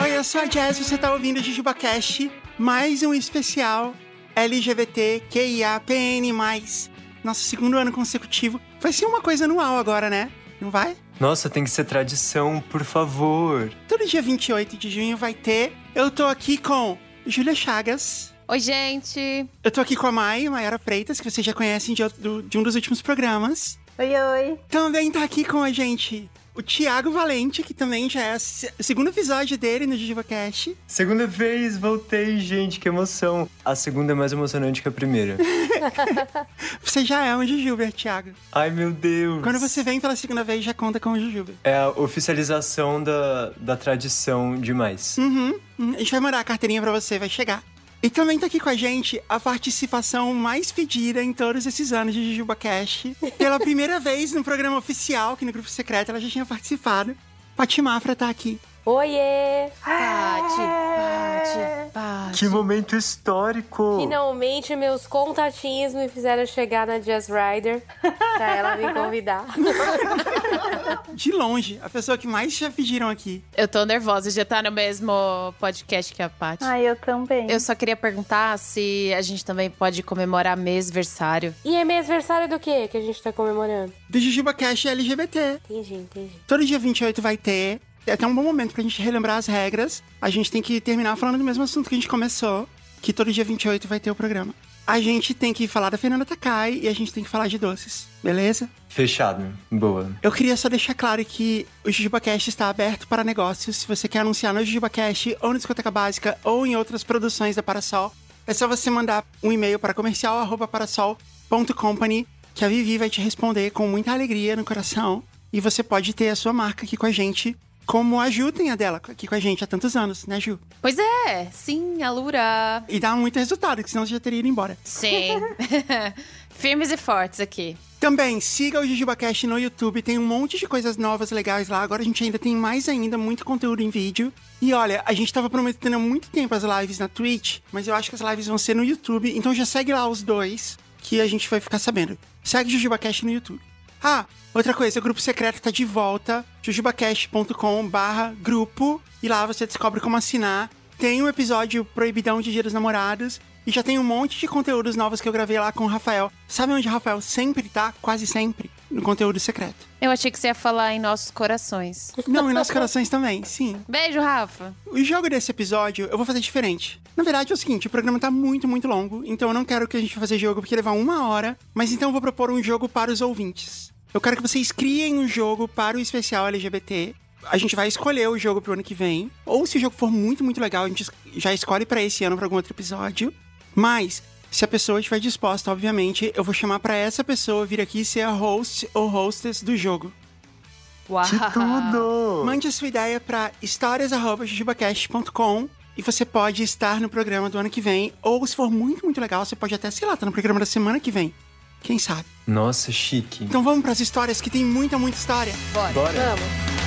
Oi, eu sou a Jazz, você tá ouvindo o JujubaCast, mais um especial LGBTQIAPN+. Nosso segundo ano consecutivo. Vai ser uma coisa anual agora, né? Não vai? Nossa, tem que ser tradição, por favor. Todo dia 28 de junho vai ter. Eu tô aqui com Júlia Chagas. Oi, gente. Eu tô aqui com a Mai, Maiara Freitas, que vocês já conhecem de, outro- de um dos últimos programas. Oi, oi. Também tá aqui com a gente o Thiago Valente, que também já é o se- o segundo episódio dele no JujubaCast. Segunda vez, voltei, gente, que emoção. A segunda é mais emocionante que a primeira. Você já é um Jujuber, Thiago. Ai, meu Deus. Quando você vem pela segunda vez, já conta com o Jujuber. É a oficialização da, da tradição demais. Uhum. Hum, A gente vai mandar a carteirinha pra você, vai chegar. E também tá aqui com a gente a participação mais pedida em todos esses anos de JujubaCast. Pela primeira vez no programa oficial, que no grupo secreto ela já tinha participado. Pati Mafra tá aqui. Oiê! Pati, Pati, Pati. Que momento histórico! Finalmente meus contatinhos me fizeram chegar na Jazz Rider pra ela me convidar. De longe, a pessoa que mais já pediram aqui. Eu tô nervosa de estar no mesmo podcast que a Pati. Ai, eu também. Eu só queria perguntar se a gente também pode comemorar mêsversário. E é mêsversário do que que a gente tá comemorando? Do JujubaCast LGBT. Entendi, entendi. Todo dia 28 vai ter. É até um bom momento pra gente relembrar as regras. A gente tem que terminar falando do mesmo assunto que a gente começou. Que todo dia 28 vai ter o programa. A gente tem que falar da Fernanda Takai e a gente tem que falar de doces, beleza? Fechado. Boa. Eu queria só deixar claro que o JujubaCast está aberto para negócios. Se você quer anunciar no JujubaCast ou na Discoteca Básica ou em outras produções da Parasol, é só você mandar um e-mail para comercial@parasol.company que a Vivi vai te responder com muita alegria no coração e você pode ter a sua marca aqui com a gente, como a Ju tem a dela aqui com a gente há tantos anos, né, Ju? Pois é, sim, Alura. E dá muito resultado, que senão você já teria ido embora. Sim. Firmes e fortes aqui. Também siga o JujubaCast no YouTube, tem um monte de coisas novas legais lá. Agora a gente ainda tem mais ainda, muito conteúdo em vídeo. E olha, a gente tava prometendo há muito tempo as lives na Twitch, mas eu acho que as lives vão ser no YouTube, então já segue lá os dois, que a gente vai ficar sabendo. Segue o JujubaCast no YouTube. Ah, outra coisa, o grupo secreto tá de volta, jujubacast.com barra grupo, e lá você descobre como assinar. Tem um episódio proibidão de Dia dos Namorados, e já tem um monte de conteúdos novos que eu gravei lá com o Rafael. Sabe onde o Rafael sempre tá? Quase sempre. No conteúdo secreto. Eu achei que você ia falar em nossos corações. Não, e nossos corações também, sim. Beijo, Rafa. O jogo desse episódio eu vou fazer diferente. Na verdade é o seguinte, o programa tá muito, muito longo, então eu não quero que a gente vá fazer jogo porque levar uma hora, mas então eu vou propor um jogo para os ouvintes. Eu quero que vocês criem um jogo para o especial LGBT. A gente vai escolher o jogo pro ano que vem, ou se o jogo for muito, muito legal, a gente já escolhe para esse ano para algum outro episódio. Mas se a pessoa estiver disposta, obviamente, eu vou chamar para essa pessoa vir aqui ser a host ou hostess do jogo. Uau. Que tudo! Mande a sua ideia para histórias.jujubacast.com e você pode estar no programa do ano que vem. Ou, se for muito, muito legal, você pode até, sei lá, estar no programa da semana que vem. Quem sabe? Nossa, chique. Então vamos para as histórias, que tem muita, muita história. Bora. Bora. Vamos.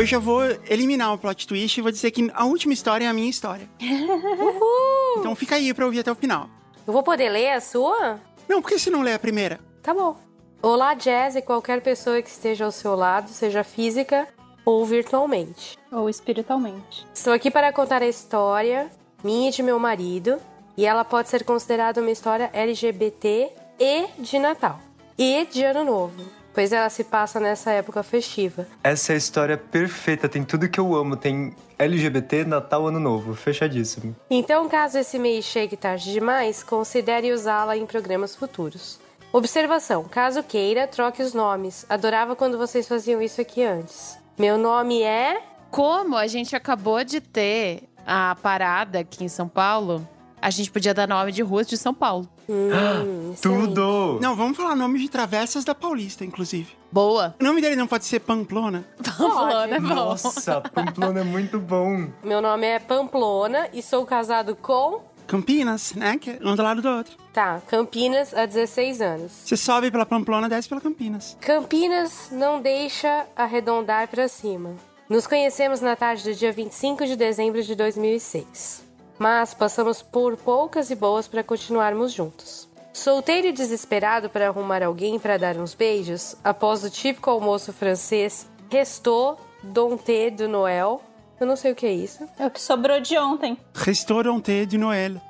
Eu já vou eliminar o plot twist e vou dizer que a última história é a minha história. Uhul! Então fica aí pra ouvir até o final. Eu vou poder ler a sua? Não, por que você não lê a primeira? Tá bom. Olá, Jazz e qualquer pessoa que esteja ao seu lado, seja física ou virtualmente. Ou espiritualmente. Estou aqui para contar a história minha e de meu marido, e ela pode ser considerada uma história LGBT e de Natal e de Ano Novo, pois ela se passa nessa época festiva. Essa é a história perfeita, tem tudo que eu amo. Tem LGBT, Natal, Ano Novo. Fechadíssimo. Então, caso esse mês chegue tarde demais, considere usá-la em programas futuros. Observação: caso queira, troque os nomes. Adorava quando vocês faziam isso aqui antes. Meu nome é. Como a gente acabou de ter a parada aqui em São Paulo, a gente podia dar nome de ruas de São Paulo. Hum, excelente. Tudo! Não, vamos falar nome de travessas da Paulista, inclusive. Boa. O nome dele não pode ser Pamplona? Pamplona é bom. Nossa, Pamplona é muito bom. Meu nome é Pamplona e sou casado com. Campinas, né? Que é um do lado do outro. Tá, Campinas há 16 anos. Você sobe pela Pamplona, desce pela Campinas. Campinas não deixa arredondar pra cima. Nos conhecemos na tarde do dia 25 de dezembro de 2006. Mas passamos por poucas e boas para continuarmos juntos. Solteiro e desesperado para arrumar alguém para dar uns beijos, após o típico almoço francês, restou Donté do Noël. Eu não sei o que é isso. É o que sobrou de ontem. Restaurante de Noël.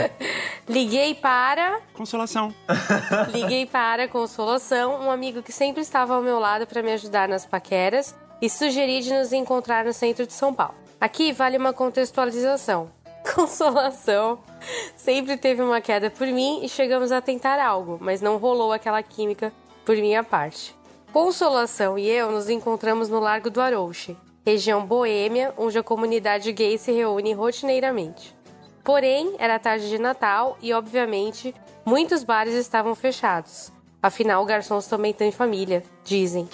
Liguei para. Consolação. Liguei para Consolação, um amigo que sempre estava ao meu lado para me ajudar nas paqueras, e sugeri de nos encontrar no centro de São Paulo. Aqui vale uma contextualização. Consolação sempre teve uma queda por mim e chegamos a tentar algo, mas não rolou aquela química por minha parte. Consolação e eu nos encontramos no Largo do Arouche, região boêmia, onde a comunidade gay se reúne rotineiramente. Porém, era tarde de Natal e, obviamente, muitos bares estavam fechados. Afinal, garçons também têm família, dizem.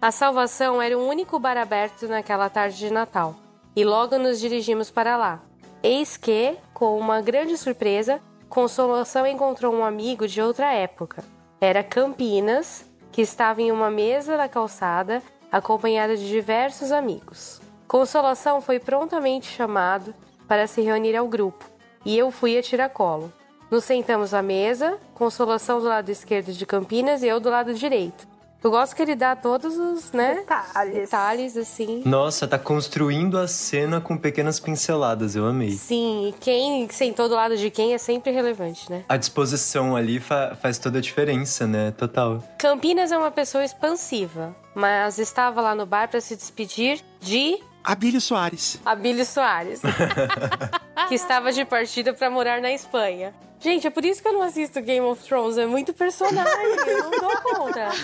A Salvação era o único bar aberto naquela tarde de Natal, e logo nos dirigimos para lá. Eis que, com uma grande surpresa, Consolação encontrou um amigo de outra época. Era Campinas, que estava em uma mesa da calçada, acompanhado de diversos amigos. Consolação foi prontamente chamado para se reunir ao grupo, e eu fui a tiracolo. Nos sentamos à mesa, Consolação do lado esquerdo de Campinas e eu do lado direito. Eu gosto que ele dá todos os, né, Detalhes. detalhes assim. Nossa, tá construindo a cena com pequenas pinceladas, eu amei. Sim, e quem sentou do lado de quem é sempre relevante, né? A disposição ali fa- faz toda a diferença, né? Total. Campinas é uma pessoa expansiva, mas estava lá no bar para se despedir de Abílio Soares. Abílio Soares, que estava de partida para morar na Espanha. Gente, é por isso que eu não assisto Game of Thrones, é muito personagem, eu não dou conta.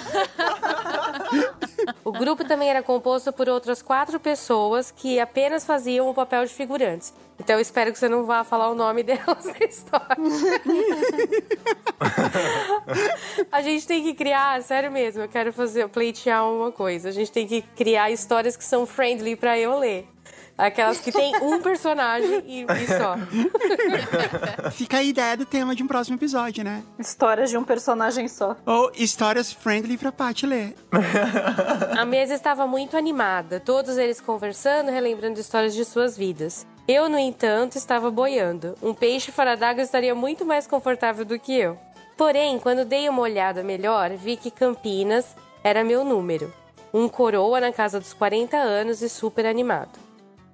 O grupo também era composto por outras quatro pessoas que apenas faziam o papel de figurantes. Então eu espero que você não vá falar o nome delas na história. A gente tem que criar, sério mesmo, eu quero fazer, pleitear uma coisa. A gente tem que criar histórias que são friendly pra eu ler. Aquelas que tem um personagem e, e só. Fica a ideia do tema de um próximo episódio, né? Histórias de um personagem só. Ou histórias friendly pra Paty ler. A mesa estava muito animada, todos eles conversando, relembrando histórias de suas vidas. Eu, no entanto, estava boiando. Um peixe fora d'água estaria muito mais confortável do que eu. Porém, quando dei uma olhada melhor, vi que Campinas era meu número. Um coroa na casa dos 40 anos e super animado.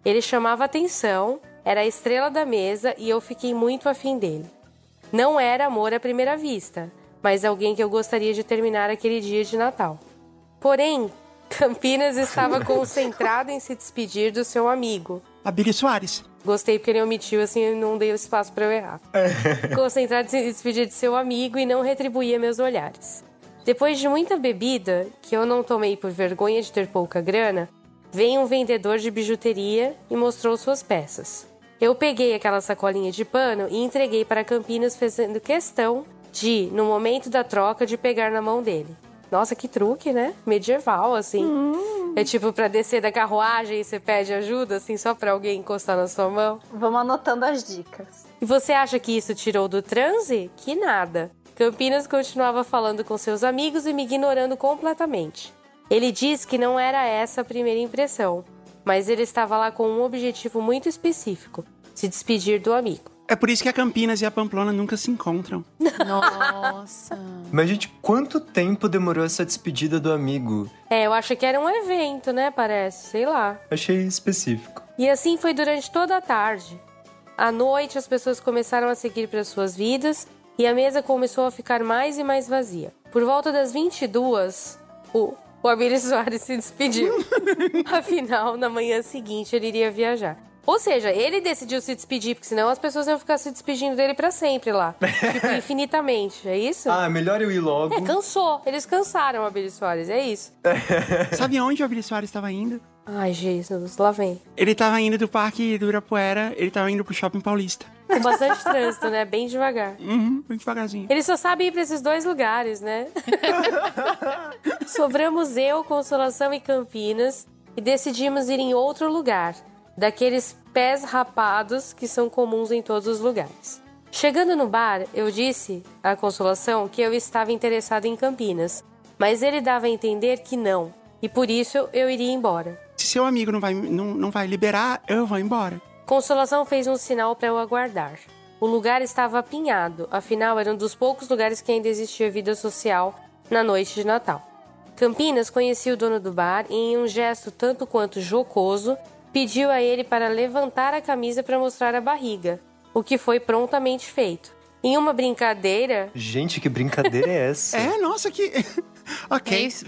Ele chamava atenção, era a estrela da mesa e eu fiquei muito afim dele. Não era amor à primeira vista, mas alguém que eu gostaria de terminar aquele dia de Natal. Porém, Campinas estava concentrado em se despedir do seu amigo. Abílio Soares. Gostei porque ele omitiu assim e não dei espaço para eu errar. Concentrado em se despedir de seu amigo e não retribuía meus olhares. Depois de muita bebida, que eu não tomei por vergonha de ter pouca grana, veio um vendedor de bijuteria e mostrou suas peças. Eu peguei aquela sacolinha de pano e entreguei para Campinas, fazendo questão de, no momento da troca, de pegar na mão dele. Nossa, que truque, né? Medieval, assim. É tipo pra descer da carruagem e você pede ajuda, assim, só pra alguém encostar na sua mão. Vamos anotando as dicas. E você acha que isso tirou do transe? Que nada. Campinas continuava falando com seus amigos e me ignorando completamente. Ele disse que não era essa a primeira impressão, mas ele estava lá com um objetivo muito específico: se despedir do amigo. É por isso que a Campinas e a Pamplona nunca se encontram. Nossa. Mas, gente, quanto tempo demorou essa despedida do amigo? É, eu acho que era um evento, né? Parece, sei lá. Achei específico. E assim foi durante toda a tarde. À noite, as pessoas começaram a seguir para suas vidas e a mesa começou a ficar mais e mais vazia. Por volta das 22, o, o Abílio Soares se despediu. Afinal, na manhã seguinte, ele iria viajar. Ou seja, ele decidiu se despedir, porque senão as pessoas iam ficar se despedindo dele para sempre lá. tipo, infinitamente, é isso? Ah, melhor eu ir logo. É, cansou. Eles cansaram o Abílio Soares, é isso. Sabe onde o Abílio Soares estava indo? Ai, Jesus, lá vem. Ele estava indo do Parque do Ibirapuera, ele estava indo pro Shopping Paulista. Com bastante trânsito, né? Bem devagar. Uhum, bem devagarzinho. Ele só sabe ir pra esses dois lugares, né? Sobramos eu, Consolação e Campinas e decidimos ir em outro lugar, daqueles pés rapados que são comuns em todos os lugares. Chegando no bar, eu disse à Consolação que eu estava interessado em Campinas, mas ele dava a entender que não. e por isso eu iria embora. Se seu amigo não vai, não, não vai liberar, eu vou embora. Consolação fez um sinal para eu aguardar. O lugar estava apinhado, afinal era um dos poucos lugares que ainda existia vida social na noite de Natal. Campinas conhecia o dono do bar e, em um gesto tanto quanto jocoso, pediu a ele para levantar a camisa para mostrar a barriga, o que foi prontamente feito. Em uma brincadeira, Gente, que brincadeira é essa? É, nossa, que. É ok. isso.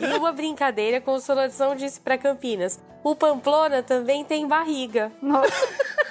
É. em uma brincadeira, Consolação disse para Campinas: "O Pamplona também tem barriga". Nossa,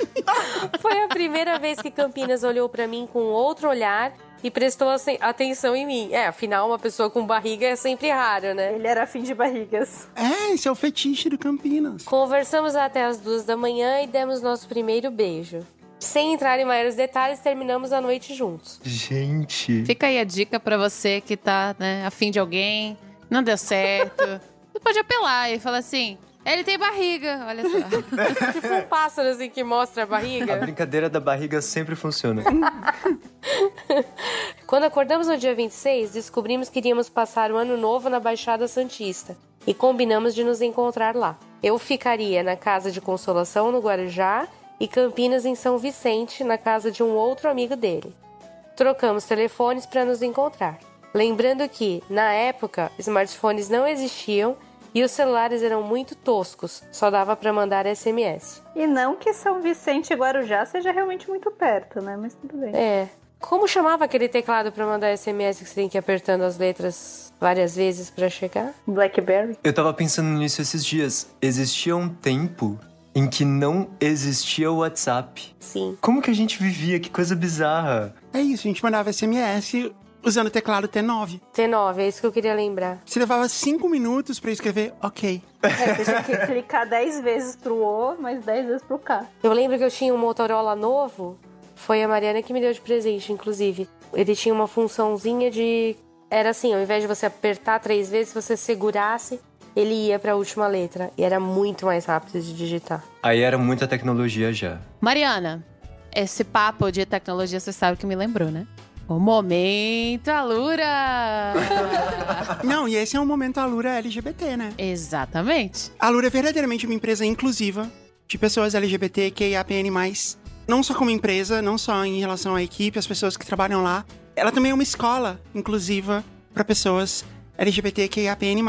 Foi a primeira vez que Campinas olhou para mim com outro olhar e prestou atenção em mim. É, afinal, uma pessoa com barriga é sempre rara, né? ele era fim de barrigas. É, esse é o fetiche do Campinas. Conversamos até as duas da manhã e demos nosso primeiro beijo. Sem entrar em maiores detalhes, terminamos a noite juntos. Gente. Fica aí a dica pra você que tá, né, afim de alguém, não deu certo. Você pode apelar e falar assim: ele tem barriga, olha só. tipo um pássaro assim que mostra a A barriga. brincadeira da barriga sempre funciona. Quando acordamos no dia 26, descobrimos que iríamos passar o ano novo na Baixada Santista e combinamos de nos encontrar lá. Eu ficaria na casa de Consolação, no Guarujá, e Campinas, em São Vicente, na casa de um outro amigo dele. Trocamos telefones para nos encontrar. Lembrando que, na época, smartphones não existiam e os celulares eram muito toscos, só dava para mandar SMS. E não que São Vicente e Guarujá seja realmente muito perto, né? Mas tudo bem. É. Como chamava aquele teclado para mandar SMS que você tem que ir apertando as letras várias vezes para chegar? Blackberry. Eu tava pensando nisso esses dias. Existia um tempo em que não existia o WhatsApp. Sim. Como que a gente vivia? Que coisa bizarra. É isso, a gente mandava SMS usando o teclado T9. T9, é isso que eu queria lembrar. Você levava cinco minutos pra escrever ok. É, você tinha que clicar 10 vezes pro O, mais 10 vezes pro K. Eu lembro que eu tinha um Motorola novo, foi a Mariana que me deu de presente, inclusive. Ele tinha uma funçãozinha de. Era assim, ao invés de você apertar três vezes, você segurasse, ele ia pra última letra. E era muito mais rápido de digitar. Aí era muita tecnologia já. Mariana, esse papo de tecnologia, você sabe que me lembrou, né? O momento Alura! Não, e esse é um momento Alura LGBT, né? Exatamente. A Alura é verdadeiramente uma empresa inclusiva de pessoas LGBT, QIAPN+. Não só como empresa, não só em relação à equipe, as pessoas que trabalham lá. Ela também é uma escola inclusiva para pessoas LGBT, QIAPN+.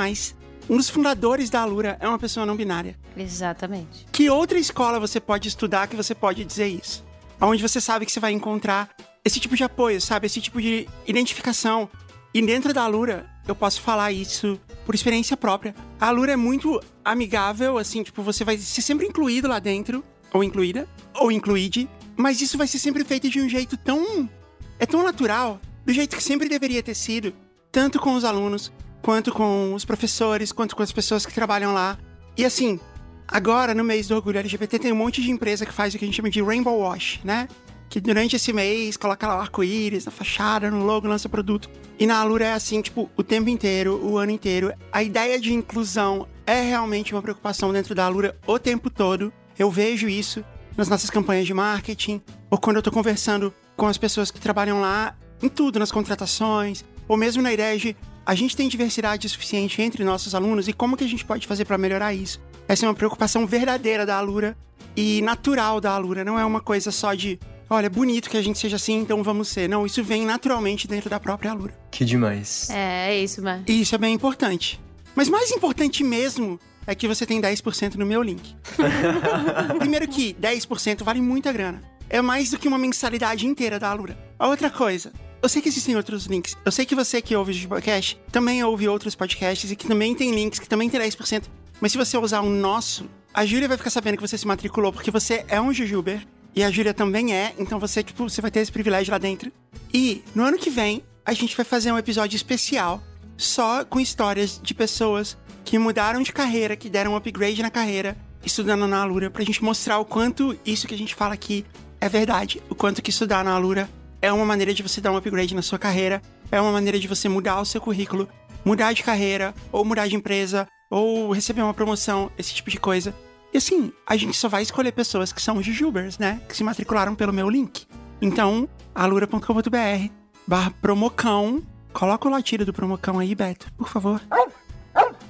Um dos fundadores da Alura é uma pessoa não binária. Exatamente. Que outra escola você pode estudar que você pode dizer isso? Onde você sabe que você vai encontrar esse tipo de apoio, sabe? Esse tipo de identificação. E dentro da Alura, eu posso falar isso por experiência própria. A Alura é muito amigável, assim, tipo, você vai ser sempre incluído lá dentro, ou incluída, ou incluíde, mas isso vai ser sempre feito de um jeito tão. É tão natural, do jeito que sempre deveria ter sido, tanto com os alunos, quanto com os professores, quanto com as pessoas que trabalham lá. E assim, agora no mês do orgulho LGBT tem um monte de empresa que faz o que a gente chama de Rainbow Wash, né? Que durante esse mês coloca lá o arco-íris na fachada, no logo, lança produto. E na Alura é assim, tipo, o tempo inteiro, o ano inteiro. A ideia de inclusão é realmente uma preocupação dentro da Alura o tempo todo. Eu vejo isso nas nossas campanhas de marketing, ou quando eu tô conversando com as pessoas que trabalham lá, em tudo, nas contratações, ou mesmo na ideia de a gente tem diversidade suficiente entre nossos alunos e como que a gente pode fazer para melhorar isso. Essa é uma preocupação verdadeira da Alura e natural da Alura, não é uma coisa só de, olha, é bonito que a gente seja assim, então vamos ser. Não, isso vem naturalmente dentro da própria Alura. Que demais. É, é isso, mano. E isso é bem importante. Mas mais importante mesmo é que você tem 10% no meu link. Primeiro que 10% vale muita grana. É mais do que uma mensalidade inteira da Alura. A outra coisa, eu sei que existem outros links. Eu sei que você que ouve o podcast também ouve outros podcasts e que também tem links, que também tem 10%. Mas se você usar o nosso, a Júlia vai ficar sabendo que você se matriculou porque você é um Jujuber. E a Júlia também é, então você, tipo, você vai ter esse privilégio lá dentro. E no ano que vem, a gente vai fazer um episódio especial só com histórias de pessoas que mudaram de carreira, que deram um upgrade na carreira, estudando na Alura, pra gente mostrar o quanto isso que a gente fala aqui é verdade. O quanto que estudar na Alura é uma maneira de você dar um upgrade na sua carreira, é uma maneira de você mudar o seu currículo, mudar de carreira, ou mudar de empresa, ou receber uma promoção, esse tipo de coisa. E assim, a gente só vai escolher pessoas que são jujubers, né? Que se matricularam pelo meu link. Então, alura.com.br barra promocão. Coloca o latido do promocão aí, Beto, por favor.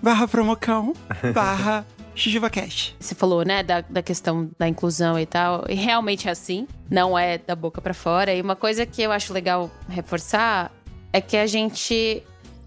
barra promocão, barra JujubaCast. Você falou, né, da, da questão da inclusão e tal, e realmente é assim, não é da boca pra fora. E uma coisa que eu acho legal reforçar é que a gente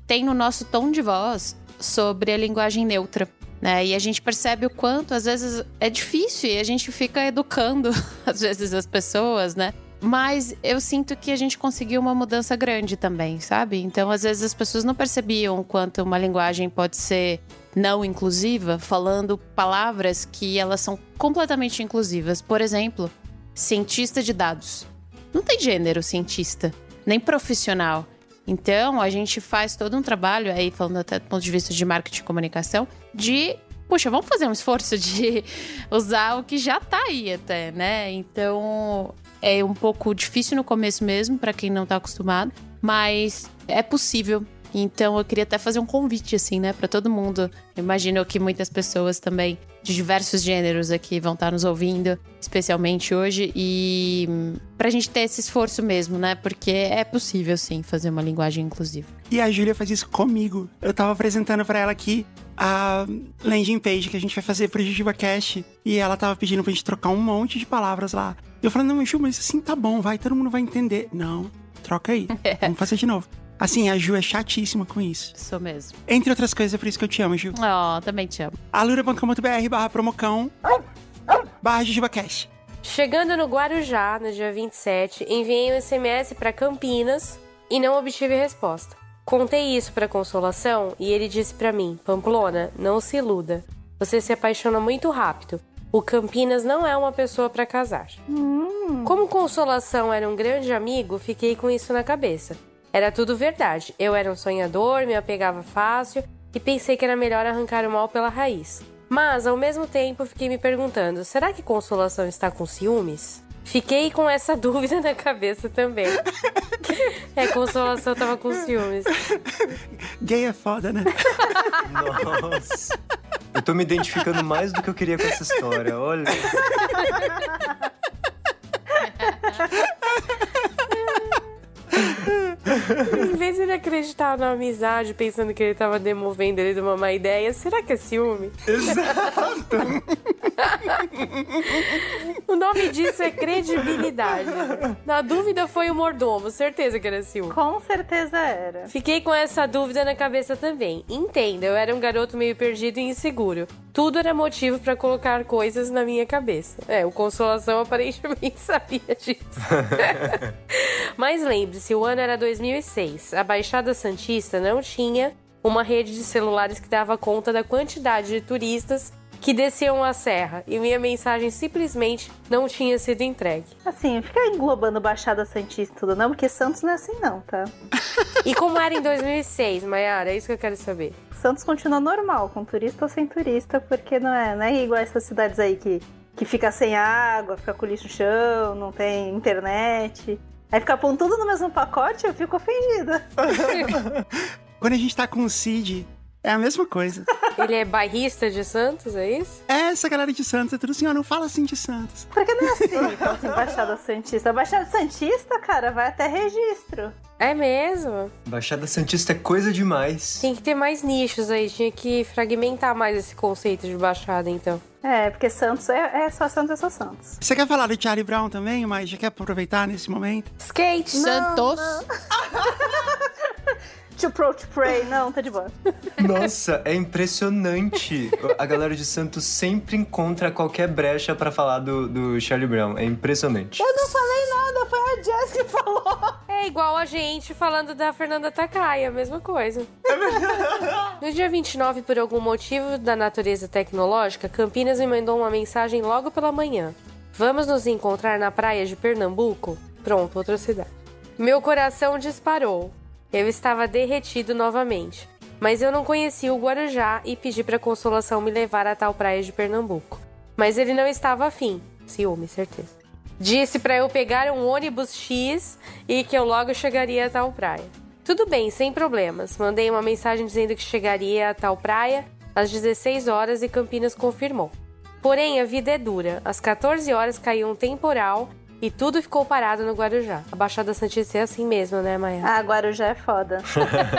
tem no nosso tom de voz sobre a linguagem neutra. Né? E a gente percebe o quanto, às vezes, é difícil e a gente fica educando, às vezes, as pessoas, né? Mas eu sinto que a gente conseguiu uma mudança grande também, sabe? Então, às vezes, as pessoas não percebiam quanto uma linguagem pode ser não inclusiva, falando palavras que elas são completamente inclusivas. Por exemplo, cientista de dados. Não tem gênero cientista, nem profissional. Então, a gente faz todo um trabalho aí, falando até do ponto de vista de marketing e comunicação, de puxa, vamos fazer um esforço de usar o que já tá aí até, né? Então, é um pouco difícil no começo mesmo, para quem não tá acostumado, mas é possível. Então, eu queria até fazer um convite, assim, né, para todo mundo. Imagino que muitas pessoas também de diversos gêneros aqui vão estar nos ouvindo, especialmente hoje, e pra gente ter esse esforço mesmo, né, porque é possível, sim, fazer uma linguagem inclusiva. E a Júlia faz isso comigo. Eu tava apresentando para ela aqui a landing page que a gente vai fazer pro JujubaCast. E ela tava pedindo pra gente trocar um monte de palavras lá. Eu falei, não, Ju, mas assim tá bom, vai, todo mundo vai entender. Não, troca aí. Vamos fazer de novo. Assim, a Ju é chatíssima com isso. Sou mesmo. Entre outras coisas, é por isso que eu te amo, Ju. Ó, também te amo. alura.com.br barra promocão barra JujubaCast. Chegando no Guarujá, no dia 27, enviei um SMS para Campinas e não obtive resposta. Contei isso para Consolação e ele disse para mim: Pamplona, não se iluda. Você se apaixona muito rápido. O Campinas não é uma pessoa para casar. Como Consolação era um grande amigo, fiquei com isso na cabeça. Era tudo verdade. Eu era um sonhador, me apegava fácil e pensei que era melhor arrancar o mal pela raiz. Mas, ao mesmo tempo, fiquei me perguntando: será que Consolação está com ciúmes? Fiquei com essa dúvida na cabeça também. é, Consolação tava com ciúmes. Gay é foda, né? Nossa. Eu tô me identificando mais do que eu queria com essa história, olha. Em vez de ele acreditar na amizade, pensando que ele tava demovendo ele de uma má ideia, será que é ciúme? Exato. O nome disso é credibilidade. Na dúvida foi o mordomo, certeza que era ciúme. Com certeza era. Fiquei com essa dúvida na cabeça também. Entenda, eu era um garoto meio perdido e inseguro. Tudo era motivo pra colocar coisas na minha cabeça. É, o Consolação aparentemente sabia disso. Mas lembre-se, o ano era 2006. A Baixada Santista não tinha uma rede de celulares que dava conta da quantidade de turistas que desciam a serra e minha mensagem simplesmente não tinha sido entregue. Assim, fica englobando Baixada Santista e tudo, não, porque Santos não é assim, não, tá? E como era em 2006, Mayara? É isso que eu quero saber. Santos continua normal, com turista ou sem turista, porque não é, não é igual essas cidades aí que, que fica sem água, fica com lixo no chão, não tem internet. Aí fica pondo tudo no mesmo pacote, eu fico ofendida. Quando a gente tá com o Cid, é a mesma coisa. Ele é bairrista de Santos, é isso? É essa galera de Santos, é tudo assim, ó, não fala assim de Santos. Porque não é assim, então, assim, Baixada Santista. Baixada Santista, cara, vai até registro. É mesmo? Baixada Santista é coisa demais. Tem que ter mais nichos aí, tinha que fragmentar mais esse conceito de baixada, então. É, porque Santos é, é só Santos, é só Santos. Você quer falar do Charlie Brown também, mas já quer aproveitar nesse momento? Skate! Santos. To pro, to pray, não, tá de boa. Nossa, é impressionante. A galera de Santos sempre encontra qualquer brecha pra falar do, do Charlie Brown. É impressionante. Eu não falei nada, foi a Jess que falou. É igual a gente falando da Fernanda Takai, a mesma coisa. No dia 29, por algum motivo da natureza tecnológica, Campinas me mandou uma mensagem logo pela manhã. Vamos nos encontrar na praia de Pernambuco? Pronto, outra cidade. Meu coração disparou. Eu estava derretido novamente. Mas eu não conhecia o Guarujá e pedi para Consolação me levar a tal praia de Pernambuco. Mas ele não estava afim. Ciúme, certeza. Disse para eu pegar um ônibus X e que eu logo chegaria a tal praia. Tudo bem, sem problemas. Mandei uma mensagem dizendo que chegaria a tal praia às 16 horas e Campinas confirmou. Porém, a vida é dura. Às 14 horas caiu um temporal e tudo ficou parado no Guarujá. A Baixada Santista é assim mesmo, né, Maia? Ah, Guarujá é foda.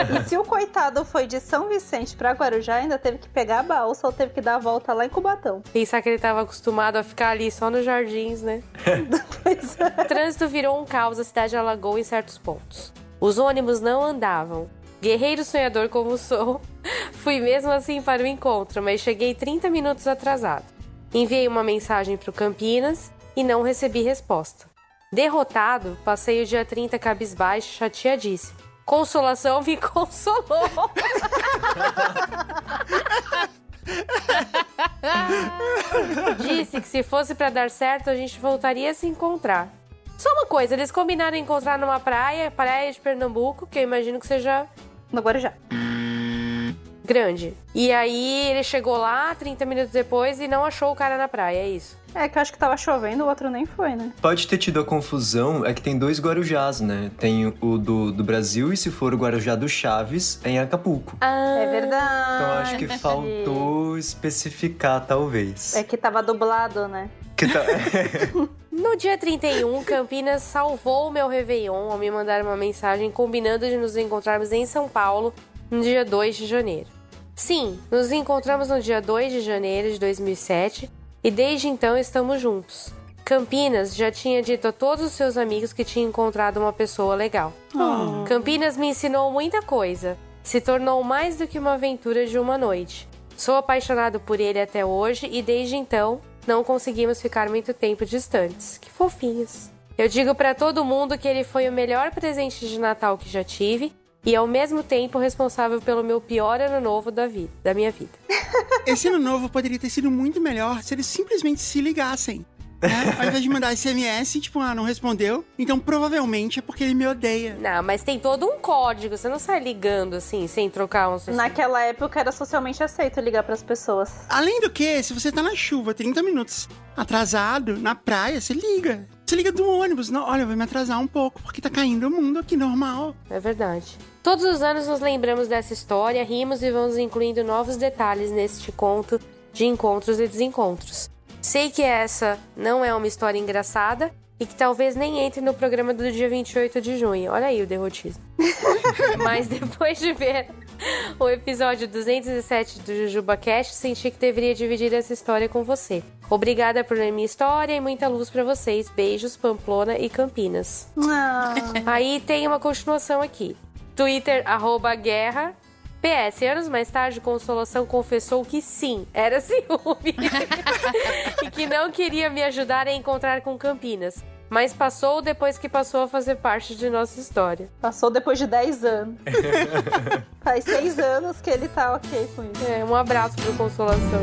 e se o coitado foi de São Vicente pra Guarujá, ainda teve que pegar a balsa ou teve que dar a volta lá em Cubatão. Pensar que ele tava acostumado a ficar ali só nos jardins, né? Pois é. O trânsito virou um caos, a cidade alagou em certos pontos. Os ônibus não andavam. Guerreiro sonhador como sou, fui mesmo assim para o encontro, mas cheguei 30 minutos atrasado. Enviei uma mensagem para o Campinas e não recebi resposta. Derrotado, passei o dia 30 cabisbaixo, chateadíssimo. Consolação me consolou. Disse que se fosse para dar certo, a gente voltaria a se encontrar. Só uma coisa, eles combinaram encontrar numa praia, praia de Pernambuco, que eu imagino que seja No Guarujá. Grande. E aí ele chegou lá 30 minutos depois e não achou o cara na praia, é isso. É que eu acho que tava chovendo, o outro nem foi, né? Pode ter tido a confusão, é que tem dois Guarujás, né? Tem o do, do Brasil e se for o Guarujá do Chaves, é em Acapulco. Ah, É verdade. Então acho que faltou especificar, talvez. É que tava dublado, né? Que tá... No dia 31, Campinas salvou o meu Réveillon ao me mandar uma mensagem combinando de nos encontrarmos em São Paulo no dia 2 de janeiro. Sim, nos encontramos no dia 2 de janeiro de 2007 e desde então estamos juntos. Campinas já tinha dito a todos os seus amigos que tinha encontrado uma pessoa legal. Campinas me ensinou muita coisa. Se tornou mais do que uma aventura de uma noite. Sou apaixonado por ele até hoje e desde então não conseguimos ficar muito tempo distantes. Que fofinhos. Eu digo pra todo mundo que ele foi o melhor presente de Natal que já tive e ao mesmo tempo responsável pelo meu pior ano novo da vida, da minha vida. Esse ano novo poderia ter sido muito melhor se eles simplesmente se ligassem. Né? Ao invés de mandar SMS, tipo, ah, não respondeu. Então provavelmente é porque ele me odeia. Não, mas tem todo um código. Você não sai ligando assim, sem trocar uns. Naquela época era socialmente aceito ligar pras pessoas. Além do que, se você tá na chuva 30 minutos atrasado, na praia, você liga. Você liga do ônibus. Não, olha, vai me atrasar um pouco, porque tá caindo o mundo aqui normal. É verdade. Todos os anos nos lembramos dessa história, rimos e vamos incluindo novos detalhes neste conto de encontros e desencontros. Sei que essa não é uma história engraçada e que talvez nem entre no programa do dia 28 de junho. Olha aí o derrotismo. Mas depois de ver o episódio 207 do Jujuba Cast, senti que deveria dividir essa história com você. Obrigada por ler minha história e muita luz pra vocês. Beijos, Pamplona e Campinas. Ah, Aí tem uma continuação aqui. Twitter, arroba guerra. PS, anos mais tarde, Consolação confessou que sim, era ciúme. e que não queria me ajudar a encontrar com Campinas. Mas passou depois que passou a fazer parte de nossa história. passou depois de 10 anos. Faz 6 anos que ele tá ok com isso. É, um abraço pro Consolação.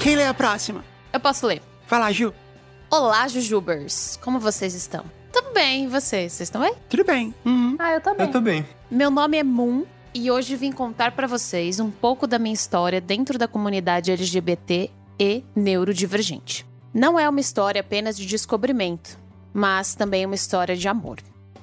Quem lê a próxima? Eu posso ler. Vai lá, Ju. Olá, Jujubers. Como vocês estão? Tudo bem, e vocês? Vocês estão bem? Tudo bem. Uhum. Ah, eu também. Eu também. Meu nome é Moon e hoje vim contar pra vocês um pouco da minha história dentro da comunidade LGBT e neurodivergente. Não é uma história apenas de descobrimento, mas também uma história de amor.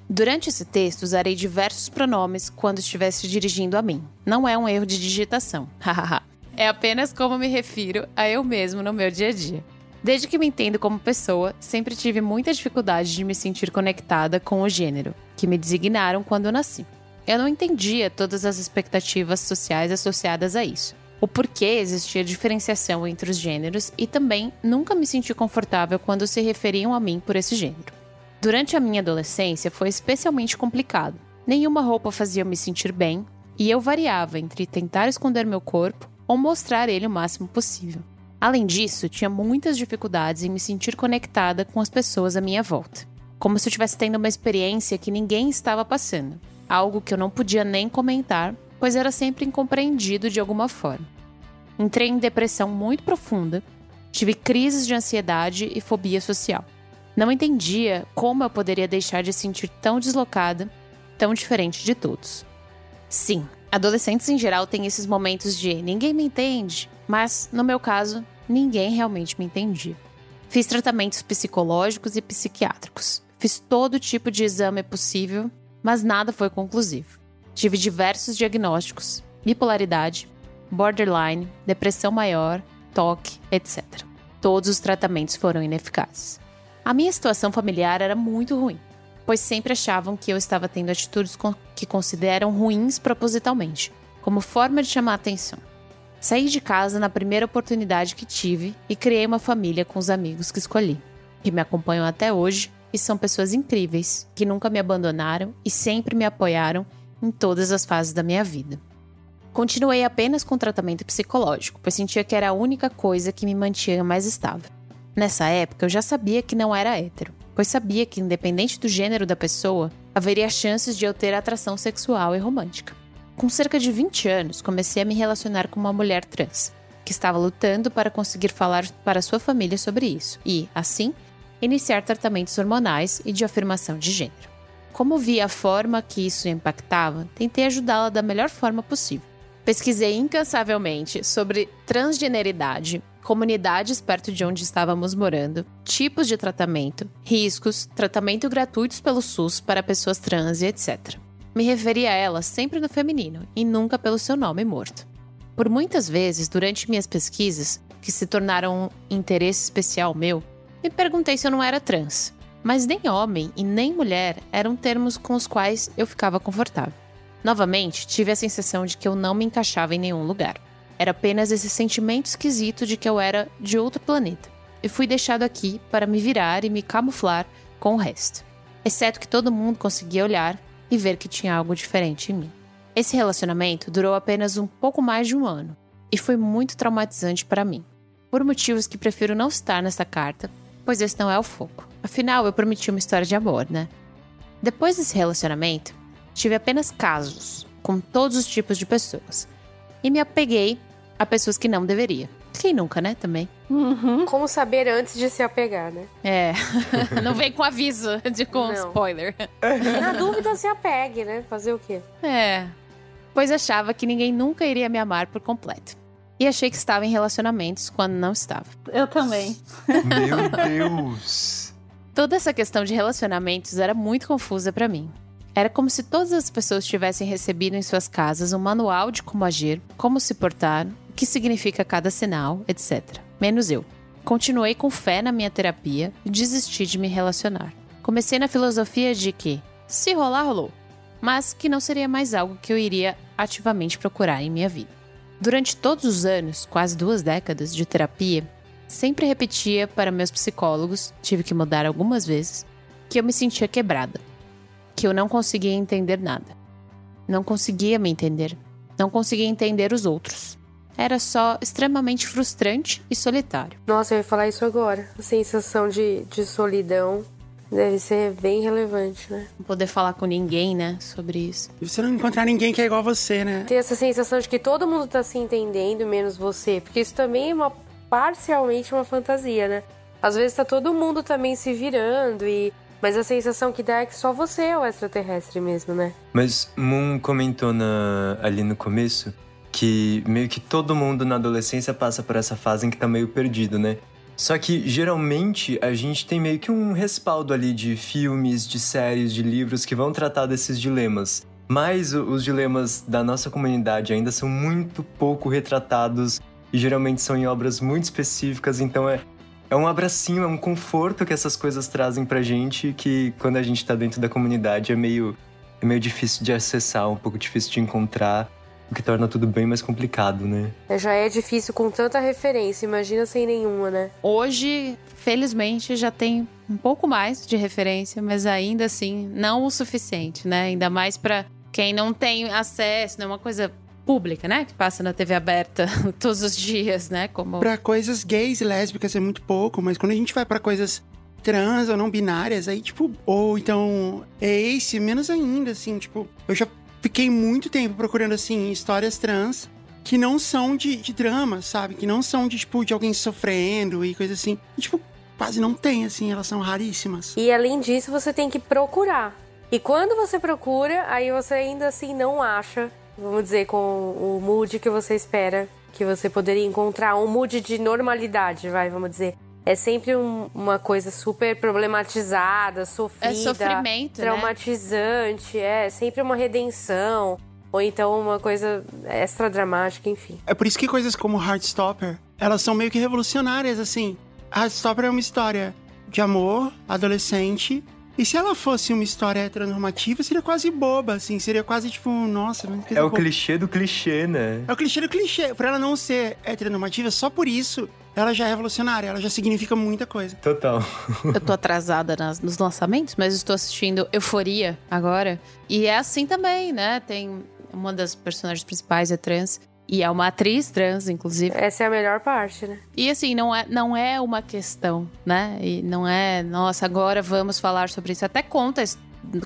Durante esse texto, usarei diversos pronomes quando estiver se dirigindo a mim. Não é um erro de digitação. Hahaha. É apenas como me refiro a eu mesmo no meu dia a dia. Desde que me entendo como pessoa, sempre tive muita dificuldade de me sentir conectada com o gênero, que me designaram quando eu nasci. Eu não entendia todas as expectativas sociais associadas a isso. O porquê existia diferenciação entre os gêneros e também nunca me senti confortável quando se referiam a mim por esse gênero. Durante a minha adolescência foi especialmente complicado. Nenhuma roupa fazia me sentir bem e eu variava entre tentar esconder meu corpo ou mostrar ele o máximo possível. Além disso, tinha muitas dificuldades em me sentir conectada com as pessoas à minha volta, como se eu estivesse tendo uma experiência que ninguém estava passando, algo que eu não podia nem comentar, pois era sempre incompreendido de alguma forma. Entrei em depressão muito profunda, tive crises de ansiedade e fobia social. Não entendia como eu poderia deixar de sentir tão deslocada, tão diferente de todos. Sim, adolescentes em geral têm esses momentos de ninguém me entende, mas no meu caso, ninguém realmente me entendia. Fiz tratamentos psicológicos e psiquiátricos. Fiz todo tipo de exame possível, mas nada foi conclusivo. tive diversos diagnósticos: bipolaridade, borderline, depressão maior, toque, etc. Todos os tratamentos foram ineficazes. A minha situação familiar era muito ruim, pois sempre achavam que eu estava tendo atitudes que consideram ruins propositalmente, como forma de chamar atenção. Saí de casa na primeira oportunidade que tive e criei uma família com os amigos que escolhi, que me acompanham até hoje e são pessoas incríveis, que nunca me abandonaram e sempre me apoiaram em todas as fases da minha vida. Continuei apenas com tratamento psicológico, pois sentia que era a única coisa que me mantinha mais estável. Nessa época, eu já sabia que não era hétero, pois sabia que, independente do gênero da pessoa, haveria chances de eu ter atração sexual e romântica. Com cerca de 20 anos, comecei a me relacionar com uma mulher trans, que estava lutando para conseguir falar para sua família sobre isso e, assim, iniciar tratamentos hormonais e de afirmação de gênero. Como vi a forma que isso impactava, tentei ajudá-la da melhor forma possível. Pesquisei incansavelmente sobre transgeneridade, comunidades perto de onde estávamos morando, tipos de tratamento, riscos, tratamento gratuitos pelo SUS para pessoas trans e etc. Me referi a ela sempre no feminino e nunca pelo seu nome morto. Por muitas vezes, durante minhas pesquisas, que se tornaram um interesse especial meu, me perguntei se eu não era trans. Mas nem homem e nem mulher eram termos com os quais eu ficava confortável. Novamente, tive a sensação de que eu não me encaixava em nenhum lugar. Era apenas esse sentimento esquisito de que eu era de outro planeta. E fui deixado aqui para me virar e me camuflar com o resto. Exceto que todo mundo conseguia olhar e ver que tinha algo diferente em mim. Esse relacionamento durou apenas um pouco mais de um ano e foi muito traumatizante para mim. Por motivos que prefiro não citar nesta carta, pois esse não é o foco. Afinal, eu prometi uma história de amor, né? Depois desse relacionamento, tive apenas casos com todos os tipos de pessoas e me apeguei a pessoas que não deveria. Quem nunca, né? Também. Uhum. Como saber antes de se apegar, né? É. não vem com aviso de com Não. spoiler. Na dúvida, se apegue, né? Fazer o quê? É. Pois achava que ninguém nunca iria me amar por completo. E achei que estava em relacionamentos quando não estava. Eu também. Meu Deus! Toda essa questão de relacionamentos era muito confusa pra mim. Era como se todas as pessoas tivessem recebido em suas casas um manual de como agir, como se portar, o que significa cada sinal, etc. Menos eu. Continuei com fé na minha terapia e desisti de me relacionar. Comecei na filosofia de que, se rolar, rolou, mas que não seria mais algo que eu iria ativamente procurar em minha vida. Durante todos os anos, quase duas décadas de terapia, sempre repetia para meus psicólogos, tive que mudar algumas vezes, que eu me sentia quebrada, que eu não conseguia entender nada. Não conseguia me entender, não conseguia entender os outros. Era só extremamente frustrante e solitário. Nossa, eu ia falar isso agora. A sensação de, de solidão deve ser bem relevante, né? Não poder falar com ninguém, né, sobre isso. E você não encontrar ninguém que é igual a você, né? Ter essa sensação de que todo mundo tá se entendendo, menos você. Porque isso também é uma parcialmente uma fantasia, né? Às vezes tá todo mundo também se virando e. Mas a sensação que dá é que só você é o extraterrestre mesmo, né? Mas Moon comentou na- ali no começo que meio que todo mundo na adolescência passa por essa fase em que tá meio perdido, né? Só que geralmente a gente tem meio que um respaldo ali de filmes, de séries, de livros que vão tratar desses dilemas. Mas os dilemas da nossa comunidade ainda são muito pouco retratados e geralmente são em obras muito específicas, então é, é um abracinho, é um conforto que essas coisas trazem pra gente que quando a gente tá dentro da comunidade é meio é meio difícil de acessar, um pouco difícil de encontrar, o que torna tudo bem mais complicado, né? É, Já é difícil com tanta referência, imagina sem nenhuma, né? Hoje, felizmente, já tem um pouco mais de referência, mas ainda assim não o suficiente, né? Ainda mais pra quem não tem acesso, não é uma coisa pública, né? Que passa na TV aberta todos os dias, né? Como Pra coisas gays e lésbicas é muito pouco, mas quando a gente vai pra coisas trans ou não binárias, aí, tipo, ou então é esse, menos ainda, assim, tipo, eu já fiquei muito tempo procurando, assim, histórias trans que não são de, de drama, sabe? Que não são de, tipo, de alguém sofrendo e coisa assim. E, tipo, quase não tem, assim, elas são raríssimas. E além disso, você tem que procurar. E quando você procura, aí você ainda assim não acha, vamos dizer, com o mood que você espera que você poderia encontrar, um mood de normalidade, vai, vamos dizer. É sempre um, uma coisa super problematizada, sofrida, É sofrimento, né? traumatizante, é sempre uma redenção, ou então uma coisa extra dramática, enfim. É por isso que coisas como Heartstopper, elas são meio que revolucionárias, assim. Heartstopper é uma história de amor, adolescente, e se ela fosse uma história heteronormativa, seria quase boba, assim. Seria quase tipo, nossa... mas que É o boba. clichê do clichê, né? É o clichê do clichê. Por ela não ser heteronormativa, só por isso, ela já é revolucionária. Ela já significa muita coisa. Total. Eu tô atrasada nas- nos lançamentos, mas estou assistindo Euforia agora. E é assim também, né? Tem uma das personagens principais é trans. E é uma atriz trans, inclusive. Essa é a melhor parte, né? E assim, não é, não é uma questão, né? E não é, nossa, agora vamos falar sobre isso. Até conta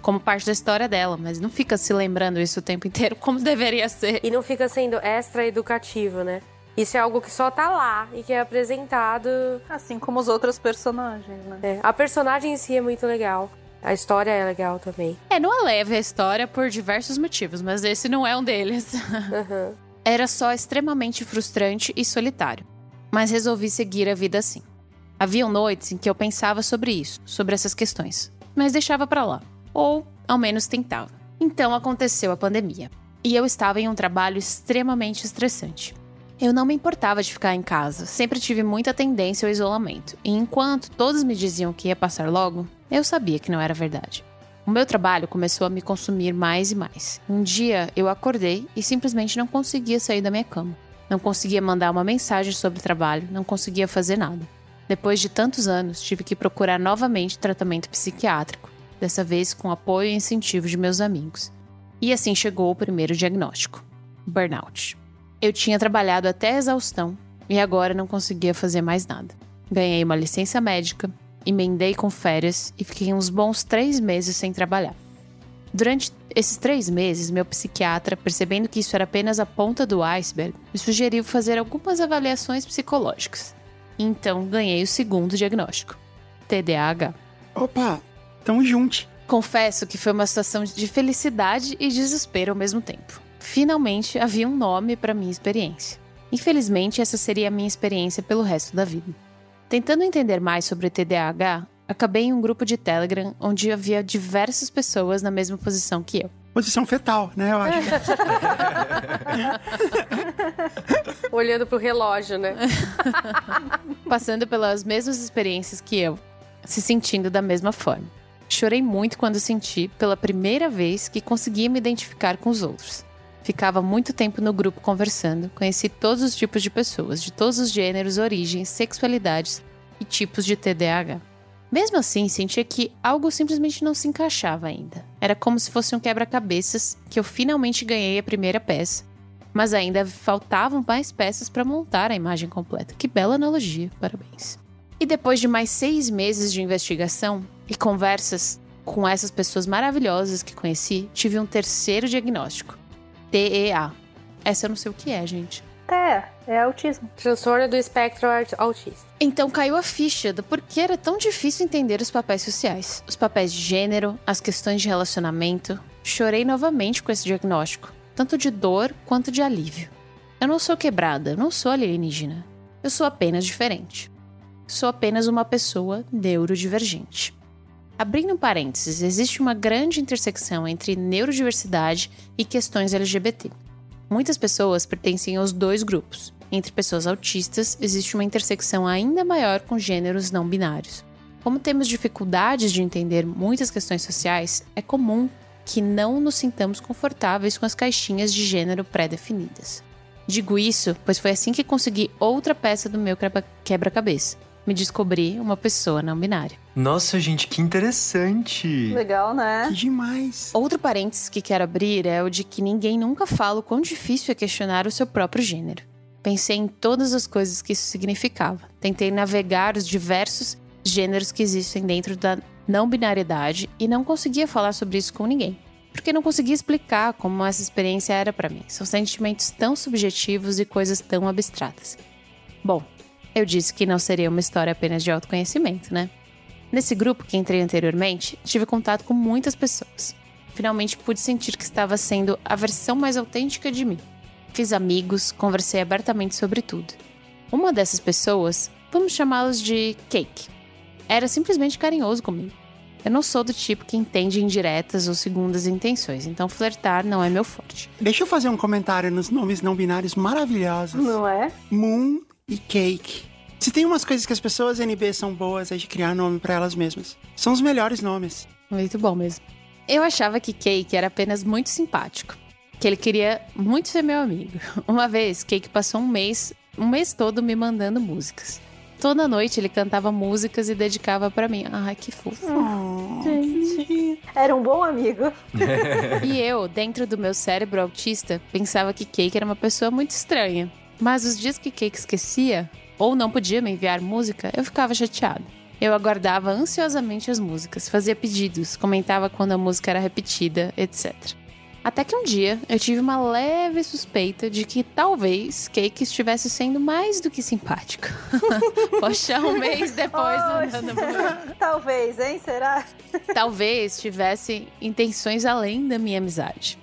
como parte da história dela, mas não fica se lembrando isso o tempo inteiro, como deveria ser. E não fica sendo extra educativo, né? Isso é algo que só tá lá e que é apresentado. Assim como os outros personagens, né? é. A personagem em si é muito legal. A história é legal também. É, não é leve a história por diversos motivos, mas esse não é um deles. Aham. Era só extremamente frustrante e solitário. Mas resolvi seguir a vida assim. Haviam noites em que eu pensava sobre isso, sobre essas questões, mas deixava pra lá, ou ao menos tentava. Então aconteceu a pandemia, e eu estava em um trabalho extremamente estressante. Eu não me importava de ficar em casa, sempre tive muita tendência ao isolamento, e enquanto todos me diziam que ia passar logo, eu sabia que não era verdade. O meu trabalho começou a me consumir mais e mais. Um dia eu acordei e simplesmente não conseguia sair da minha cama. Não conseguia mandar uma mensagem sobre o trabalho, não conseguia fazer nada. Depois de tantos anos, tive que procurar novamente tratamento psiquiátrico, dessa vez com apoio e incentivo de meus amigos. E assim chegou o primeiro diagnóstico: burnout. Eu tinha trabalhado até a exaustão e agora não conseguia fazer mais nada. Ganhei uma licença médica, emendei com férias e fiquei uns bons três meses sem trabalhar. Durante esses três meses, meu psiquiatra, percebendo que isso era apenas a ponta do iceberg, me sugeriu fazer algumas avaliações psicológicas. Então, ganhei o segundo diagnóstico: TDAH. Opa, tamo junto. Confesso que foi uma situação de felicidade e desespero ao mesmo tempo. Finalmente havia um nome para minha experiência. Infelizmente, essa seria a minha experiência pelo resto da vida. Tentando entender mais sobre TDAH, acabei em um grupo de Telegram onde havia diversas pessoas na mesma posição que eu. Posição fetal, né, eu acho. Olhando pro relógio, né? passando pelas mesmas experiências que eu, se sentindo da mesma forma. Chorei muito quando senti, pela primeira vez, que conseguia me identificar com os outros. Ficava muito tempo no grupo conversando, conheci todos os tipos de pessoas, de todos os gêneros, origens, sexualidades e tipos de TDAH. Mesmo assim, sentia que algo simplesmente não se encaixava ainda. Era como se fosse um quebra-cabeças que eu finalmente ganhei a primeira peça, mas ainda faltavam mais peças para montar a imagem completa. Que bela analogia, parabéns. E depois de mais seis meses de investigação e conversas com essas pessoas maravilhosas que conheci, tive um terceiro diagnóstico: TEA. Essa eu não sei o que é, gente. É, é autismo. Transtorno do espectro aut- autista. Então caiu a ficha do porquê era tão difícil entender os papéis sociais, os papéis de gênero, as questões de relacionamento. Chorei novamente com esse diagnóstico, tanto de dor quanto de alívio. Eu não sou quebrada, eu não sou alienígena. Eu sou apenas diferente. Sou apenas uma pessoa neurodivergente. Abrindo um parênteses, existe uma grande intersecção entre neurodiversidade e questões LGBT. Muitas pessoas pertencem aos dois grupos. Entre pessoas autistas, existe uma intersecção ainda maior com gêneros não binários. Como temos dificuldades de entender muitas questões sociais, é comum que não nos sintamos confortáveis com as caixinhas de gênero pré-definidas. Digo isso, pois foi assim que consegui outra peça do meu quebra- quebra-cabeça. Me descobri uma pessoa não binária. Nossa, gente, que interessante! Legal, né? Que demais. Outro parênteses que quero abrir é o de que ninguém nunca fala o quão difícil é questionar o seu próprio gênero. Pensei em todas as coisas que isso significava. Tentei navegar os diversos gêneros que existem dentro da não binariedade e não conseguia falar sobre isso com ninguém. Porque não conseguia explicar como essa experiência era para mim. São sentimentos tão subjetivos e coisas tão abstratas. Bom, eu disse que não seria uma história apenas de autoconhecimento, né? Nesse grupo que entrei anteriormente, tive contato com muitas pessoas. Finalmente pude sentir que estava sendo a versão mais autêntica de mim. Fiz amigos, conversei abertamente sobre tudo. Uma dessas pessoas Vamos chamá-los de Cake. Era simplesmente carinhoso comigo. Eu não sou do tipo que entende indiretas ou segundas intenções, então flertar não é meu forte. Deixa eu fazer um comentário nos nomes não binários maravilhosos. Não é? Moon e Cake. Se tem umas coisas que as pessoas NB são boas é de criar nome pra elas mesmas. São os melhores nomes. Muito bom mesmo. Eu achava que Cake era apenas muito simpático, que ele queria muito ser meu amigo. Uma vez, Cake passou um mês, um mês todo me mandando músicas. Toda noite ele cantava músicas e dedicava pra mim. Ai, que fofo. Oh, Gente. Era um bom amigo. E eu, dentro do meu cérebro autista, pensava que Cake era uma pessoa muito estranha. Mas os dias que Cake esquecia, ou não podia me enviar música, eu ficava chateada. Eu aguardava ansiosamente as músicas, fazia pedidos, comentava quando a música era repetida, etc. Até que um dia eu tive uma leve suspeita de que talvez Cake estivesse sendo mais do que simpático. Poxa, um mês depois mandando música. Talvez, hein? Será? Talvez tivesse intenções além da minha amizade.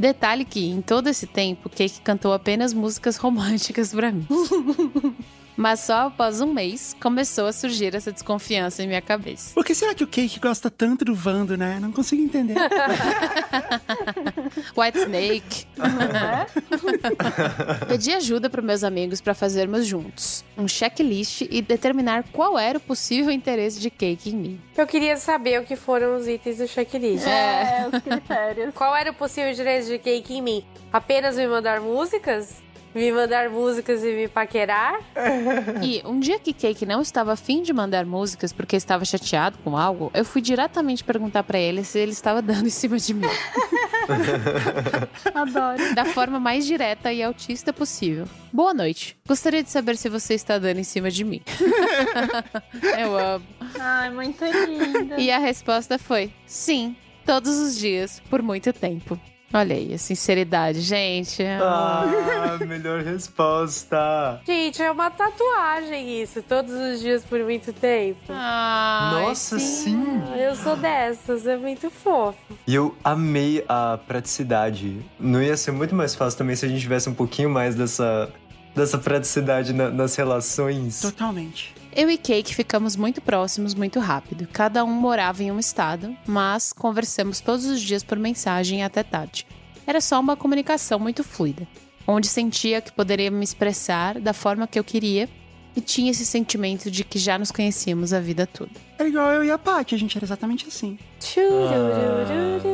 Detalhe que, em todo esse tempo, Cake cantou apenas músicas românticas pra mim. Mas só após um mês começou a surgir essa desconfiança em minha cabeça. Por que será que o Cake gosta tanto do Vando, né? Não consigo entender. White Snake. Pedi ajuda para meus amigos para fazermos juntos um checklist e determinar qual era o possível interesse de Cake em mim. Eu queria saber o que foram os itens do checklist. É, os critérios. Qual era o possível direito de cake em mim? Apenas me mandar músicas? Me mandar músicas e me paquerar? E um dia que Cake não estava afim de mandar músicas porque estava chateado com algo, eu fui diretamente perguntar para ele se ele estava dando em cima de mim. Adoro. da forma mais direta e autista possível. Boa noite. Gostaria de saber se você está dando em cima de mim. Eu amo. Ai, muito linda. E a resposta foi: sim, todos os dias, por muito tempo. Olha aí, a sinceridade, gente. Ah, melhor resposta. Gente, é uma tatuagem isso. Todos os dias por muito tempo. Ai, Nossa, sim. Ah, Eu sou dessas, é muito fofo. E eu amei a praticidade. Não ia ser muito mais fácil também se a gente tivesse um pouquinho mais dessa, dessa praticidade na- nas relações. Totalmente. Eu e Cake ficamos muito próximos muito rápido. Cada um morava em um estado, mas conversamos todos os dias por mensagem até tarde. Era só uma comunicação muito fluida, onde sentia que poderia me expressar da forma que eu queria e tinha esse sentimento de que já nos conhecíamos a vida toda. Era igual eu e a Paty, a gente era exatamente assim. Tchururururu.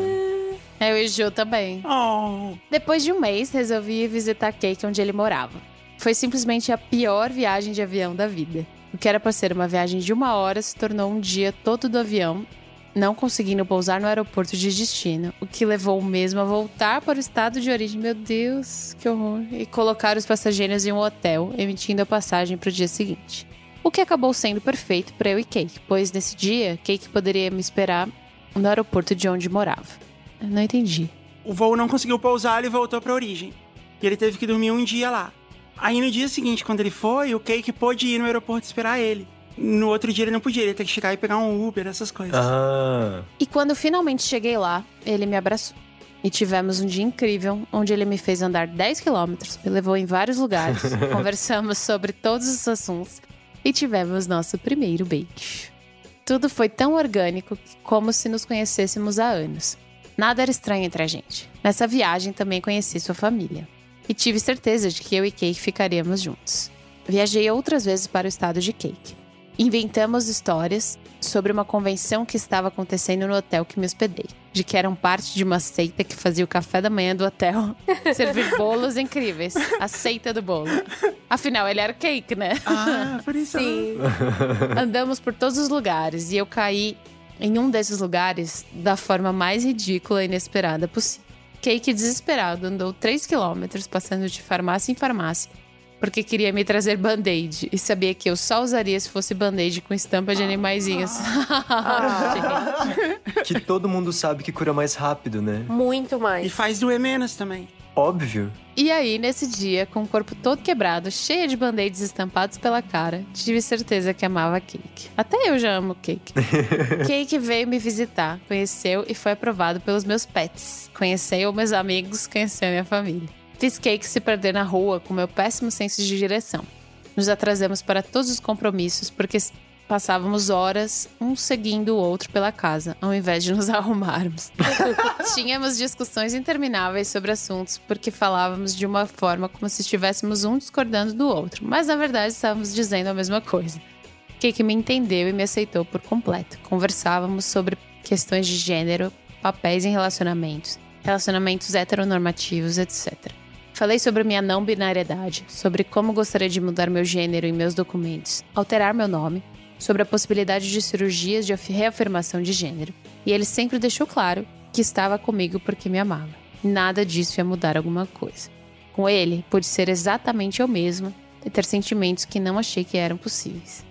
Eu e o Ju também. Oh, Depois de um mês, resolvi ir visitar Cake onde ele morava. Foi simplesmente a pior viagem de avião da vida. O que era para ser uma viagem de uma hora se tornou um dia todo do avião, não conseguindo pousar no aeroporto de destino, o que levou o mesmo a voltar para o estado de origem. Meu Deus, que horror! E colocar os passageiros em um hotel, emitindo a passagem para o dia seguinte. O que acabou sendo perfeito para eu e Cake, pois nesse dia, Cake poderia me esperar no aeroporto de onde morava. Eu não entendi. o voo não conseguiu pousar, ele voltou pra origem. E ele teve que dormir um dia lá. Aí no dia seguinte, quando ele foi, o Cake pôde ir no aeroporto esperar ele. No outro dia ele não podia, ele ia ter que chegar e pegar um Uber, essas coisas. Ah, E quando finalmente cheguei lá, ele me abraçou. E tivemos um dia incrível, onde ele me fez andar 10 quilômetros, me levou em vários lugares, conversamos sobre todos os assuntos e tivemos nosso primeiro beijo. Tudo foi tão orgânico que- como se nos conhecêssemos há anos. Nada era estranho entre a gente. Nessa viagem também conheci sua família. E tive certeza de que eu e Cake ficaríamos juntos. Viajei outras vezes para o estado de Cake. Inventamos histórias sobre uma convenção que estava acontecendo no hotel que me hospedei. De que eram parte de uma seita que fazia o café da manhã do hotel servir bolos incríveis. A seita do bolo. Afinal, ele era cake, né? Ah, por isso. Sim. Andamos por todos os lugares e eu caí em um desses lugares da forma mais ridícula e inesperada possível. Cake desesperado andou 3 quilômetros passando de farmácia em farmácia porque queria me trazer band-aid e sabia que eu só usaria se fosse band-aid com estampa de animaizinhos. Gente. que todo mundo sabe que cura mais rápido, né? Muito E mais. faz doer menos também. Óbvio. E aí, nesse dia, com o corpo todo quebrado, cheia de band-aids estampados pela cara, tive certeza que amava Cake. Até eu já amo Cake. Cake veio me visitar, conheceu e foi aprovado pelos meus pets. Conheceu meus amigos, conheceu minha família. Fiz Cake se perder na rua com meu péssimo senso de direção. Nos atrasamos para todos os compromissos porque passávamos horas um seguindo o outro pela casa, ao invés de nos arrumarmos. Tínhamos discussões intermináveis sobre assuntos porque falávamos de uma forma como se estivéssemos um discordando do outro, mas na verdade estávamos dizendo a mesma coisa. Cake me entendeu e me aceitou por completo. Conversávamos sobre questões de gênero, papéis em relacionamentos, relacionamentos heteronormativos, etc. Falei sobre minha não binariedade, sobre como gostaria de mudar meu gênero em meus documentos, alterar meu nome, sobre a possibilidade de cirurgias de reafirmação de gênero. E ele sempre deixou claro que estava comigo porque me amava. Nada disso ia mudar alguma coisa. Com ele, pude ser exatamente eu mesma e ter sentimentos que não achei que eram possíveis.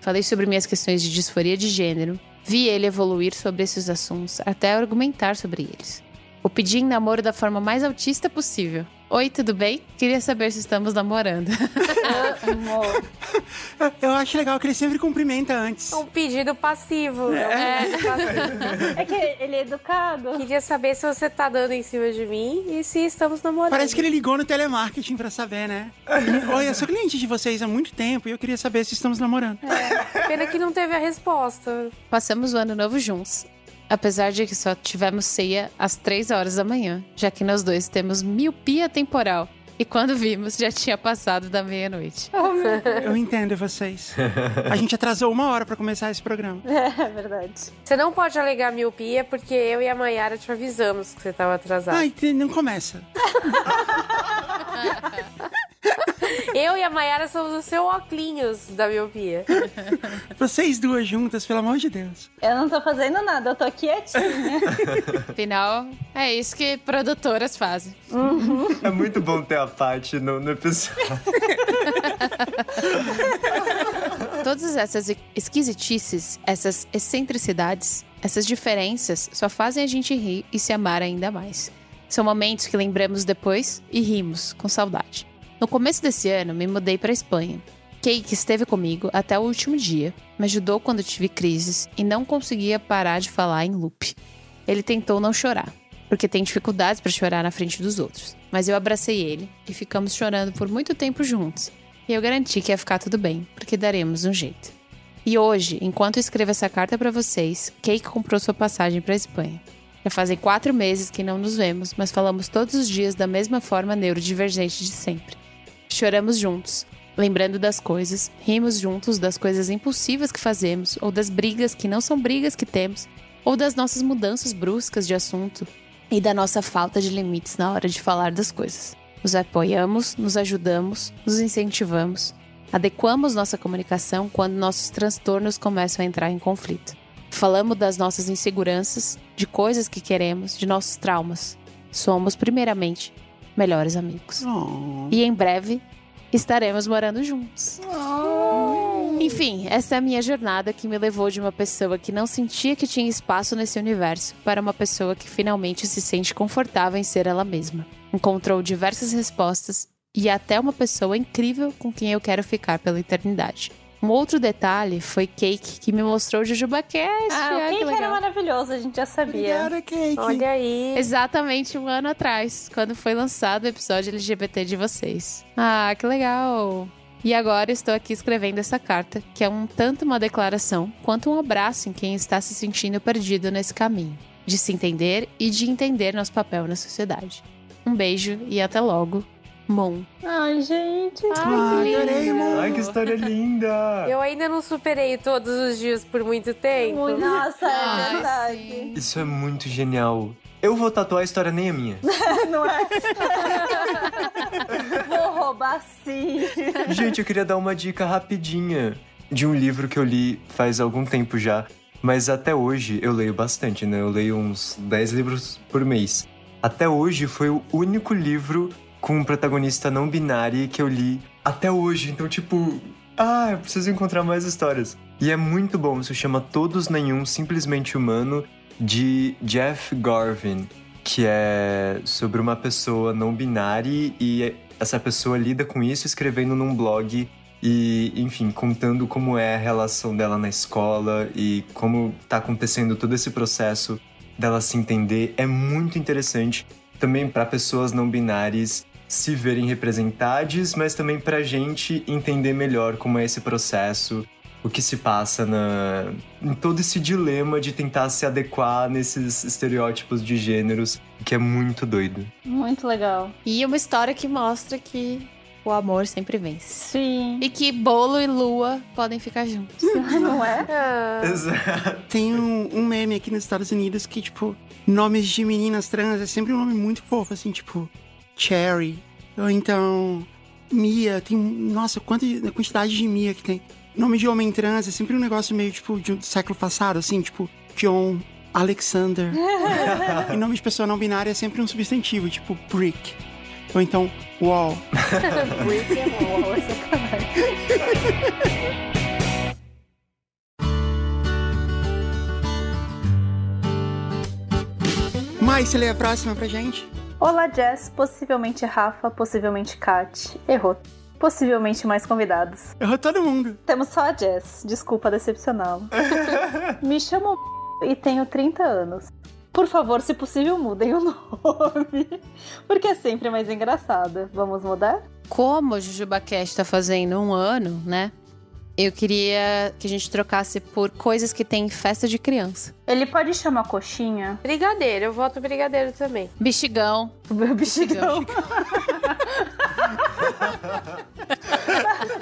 Falei sobre minhas questões de disforia de gênero, vi ele evoluir sobre esses assuntos até argumentar sobre eles. O pedi em namoro da forma mais autista possível, Oi, tudo bem? Queria saber se estamos namorando. Amor. Eu acho legal que ele sempre cumprimenta antes. Um pedido passivo. É. É. é que ele é educado. Queria saber se você tá dando em cima de mim e se estamos namorando. Parece que ele ligou no telemarketing pra saber, né? Oi, eu sou cliente de vocês há muito tempo e eu queria saber se estamos namorando. É. Pena que não teve a resposta. Passamos o ano novo juntos. Apesar de que só tivemos ceia às três horas da manhã, já que nós dois temos miopia temporal. E quando vimos, já tinha passado da meia-noite. Eu entendo vocês. A gente atrasou uma hora para começar esse programa. É, verdade. Você não pode alegar miopia porque eu e a Mayara te avisamos que você estava atrasado. Ai, não começa. Eu e a Mayara somos o seu óculos da miopia. Vocês duas juntas, pelo amor de Deus. Eu não tô fazendo nada, eu tô quietinha. Afinal, é isso que produtoras fazem. Uhum. É muito bom ter a parte no, no episódio. Todas essas esquisitices, essas excentricidades, essas diferenças só fazem a gente rir e se amar ainda mais. São momentos que lembramos depois e rimos com saudade. No começo desse ano, me mudei para Espanha. Cake esteve comigo até o último dia, me ajudou quando tive crises e não conseguia parar de falar em loop. Ele tentou não chorar, porque tem dificuldades para chorar na frente dos outros, mas eu abracei ele e ficamos chorando por muito tempo juntos. E eu garanti que ia ficar tudo bem, porque daremos um jeito. E hoje, enquanto eu escrevo essa carta para vocês, Cake comprou sua passagem para Espanha. Já fazem quatro meses que não nos vemos, mas falamos todos os dias da mesma forma neurodivergente de sempre. Choramos juntos, lembrando das coisas, rimos juntos das coisas impulsivas que fazemos, ou das brigas que não são brigas que temos, ou das nossas mudanças bruscas de assunto e da nossa falta de limites na hora de falar das coisas. Nos apoiamos, nos ajudamos, nos incentivamos, adequamos nossa comunicação quando nossos transtornos começam a entrar em conflito. Falamos das nossas inseguranças, de coisas que queremos, de nossos traumas. Somos, primeiramente, melhores amigos. Oh. E em breve estaremos morando juntos. Oh. Enfim, essa é a minha jornada que me levou de uma pessoa que não sentia que tinha espaço nesse universo para uma pessoa que finalmente se sente confortável em ser ela mesma. Encontrou diversas respostas e até uma pessoa incrível com quem eu quero ficar pela eternidade. Um outro detalhe foi Cake, que me mostrou o JujubaCast. Ah, o Cake era maravilhoso, a gente já sabia. Obrigada, Cake. Olha aí. Exatamente um ano atrás, quando foi lançado o episódio LGBT de vocês. Ah, que legal. E agora estou aqui escrevendo essa carta, que é um tanto uma declaração quanto um abraço em quem está se sentindo perdido nesse caminho, de se entender e de entender nosso papel na sociedade. Um beijo e até logo. Mon. Ai, gente. Ai, adorei, Mon. Ai, que história linda. Eu ainda não superei todos os dias por muito tempo. Nossa, é verdade. Isso é muito genial. Eu vou tatuar a história nem a minha. não é? vou roubar sim. Gente, eu queria dar uma dica rapidinha de um livro que eu li faz algum tempo já. Mas até hoje eu leio bastante, né? Eu leio uns 10 livros por mês. Até hoje foi o único livro com um protagonista não binário que eu li até hoje. Então, tipo, ah, eu preciso encontrar mais histórias. E é muito bom, se chama Todos Nenhum Simplesmente Humano, de Jeff Garvin, que é sobre uma pessoa não binária e essa pessoa lida com isso escrevendo num blog e, enfim, contando como é a relação dela na escola e como tá acontecendo todo esse processo dela se entender. É muito interessante também para pessoas não binárias se verem representados, mas também pra gente entender melhor como é esse processo, o que se passa na, em todo esse dilema de tentar se adequar nesses estereótipos de gêneros, que é muito doido. Muito legal. E uma história que mostra que o amor sempre vence. Sim. E que bolo e lua podem ficar juntos. Não é? Ah, Exato. Tem um, um meme aqui nos Estados Unidos que, tipo, nomes de meninas trans é sempre um nome muito fofo, assim, tipo, Cherry. Ou então, Mia. Tem, nossa, quanta quantidade de Mia que tem. Nome de homem trans é sempre um negócio meio, tipo, de um século passado, assim, tipo, John, Alexander. e nome de pessoa não binária é sempre um substantivo, tipo, Brick. Ou então, Wall. Brick é bom, é sacanagem. Mais, você lê a próxima pra gente? Olá, Jess. Possivelmente Rafa, possivelmente Kat. Errou. Possivelmente mais convidados. Errou todo mundo. Temos só a Jess. Desculpa decepcioná-lo. Me chamo e tenho 30 anos. Por favor, se possível, mudem o nome. Porque é sempre mais engraçada. Vamos mudar? Como o JujubaCast tá fazendo um ano, né? Eu queria que a gente trocasse por coisas que tem em festa de criança. Ele pode chamar coxinha? brigadeiro, eu voto brigadeiro também. Bexigão. O bexigão.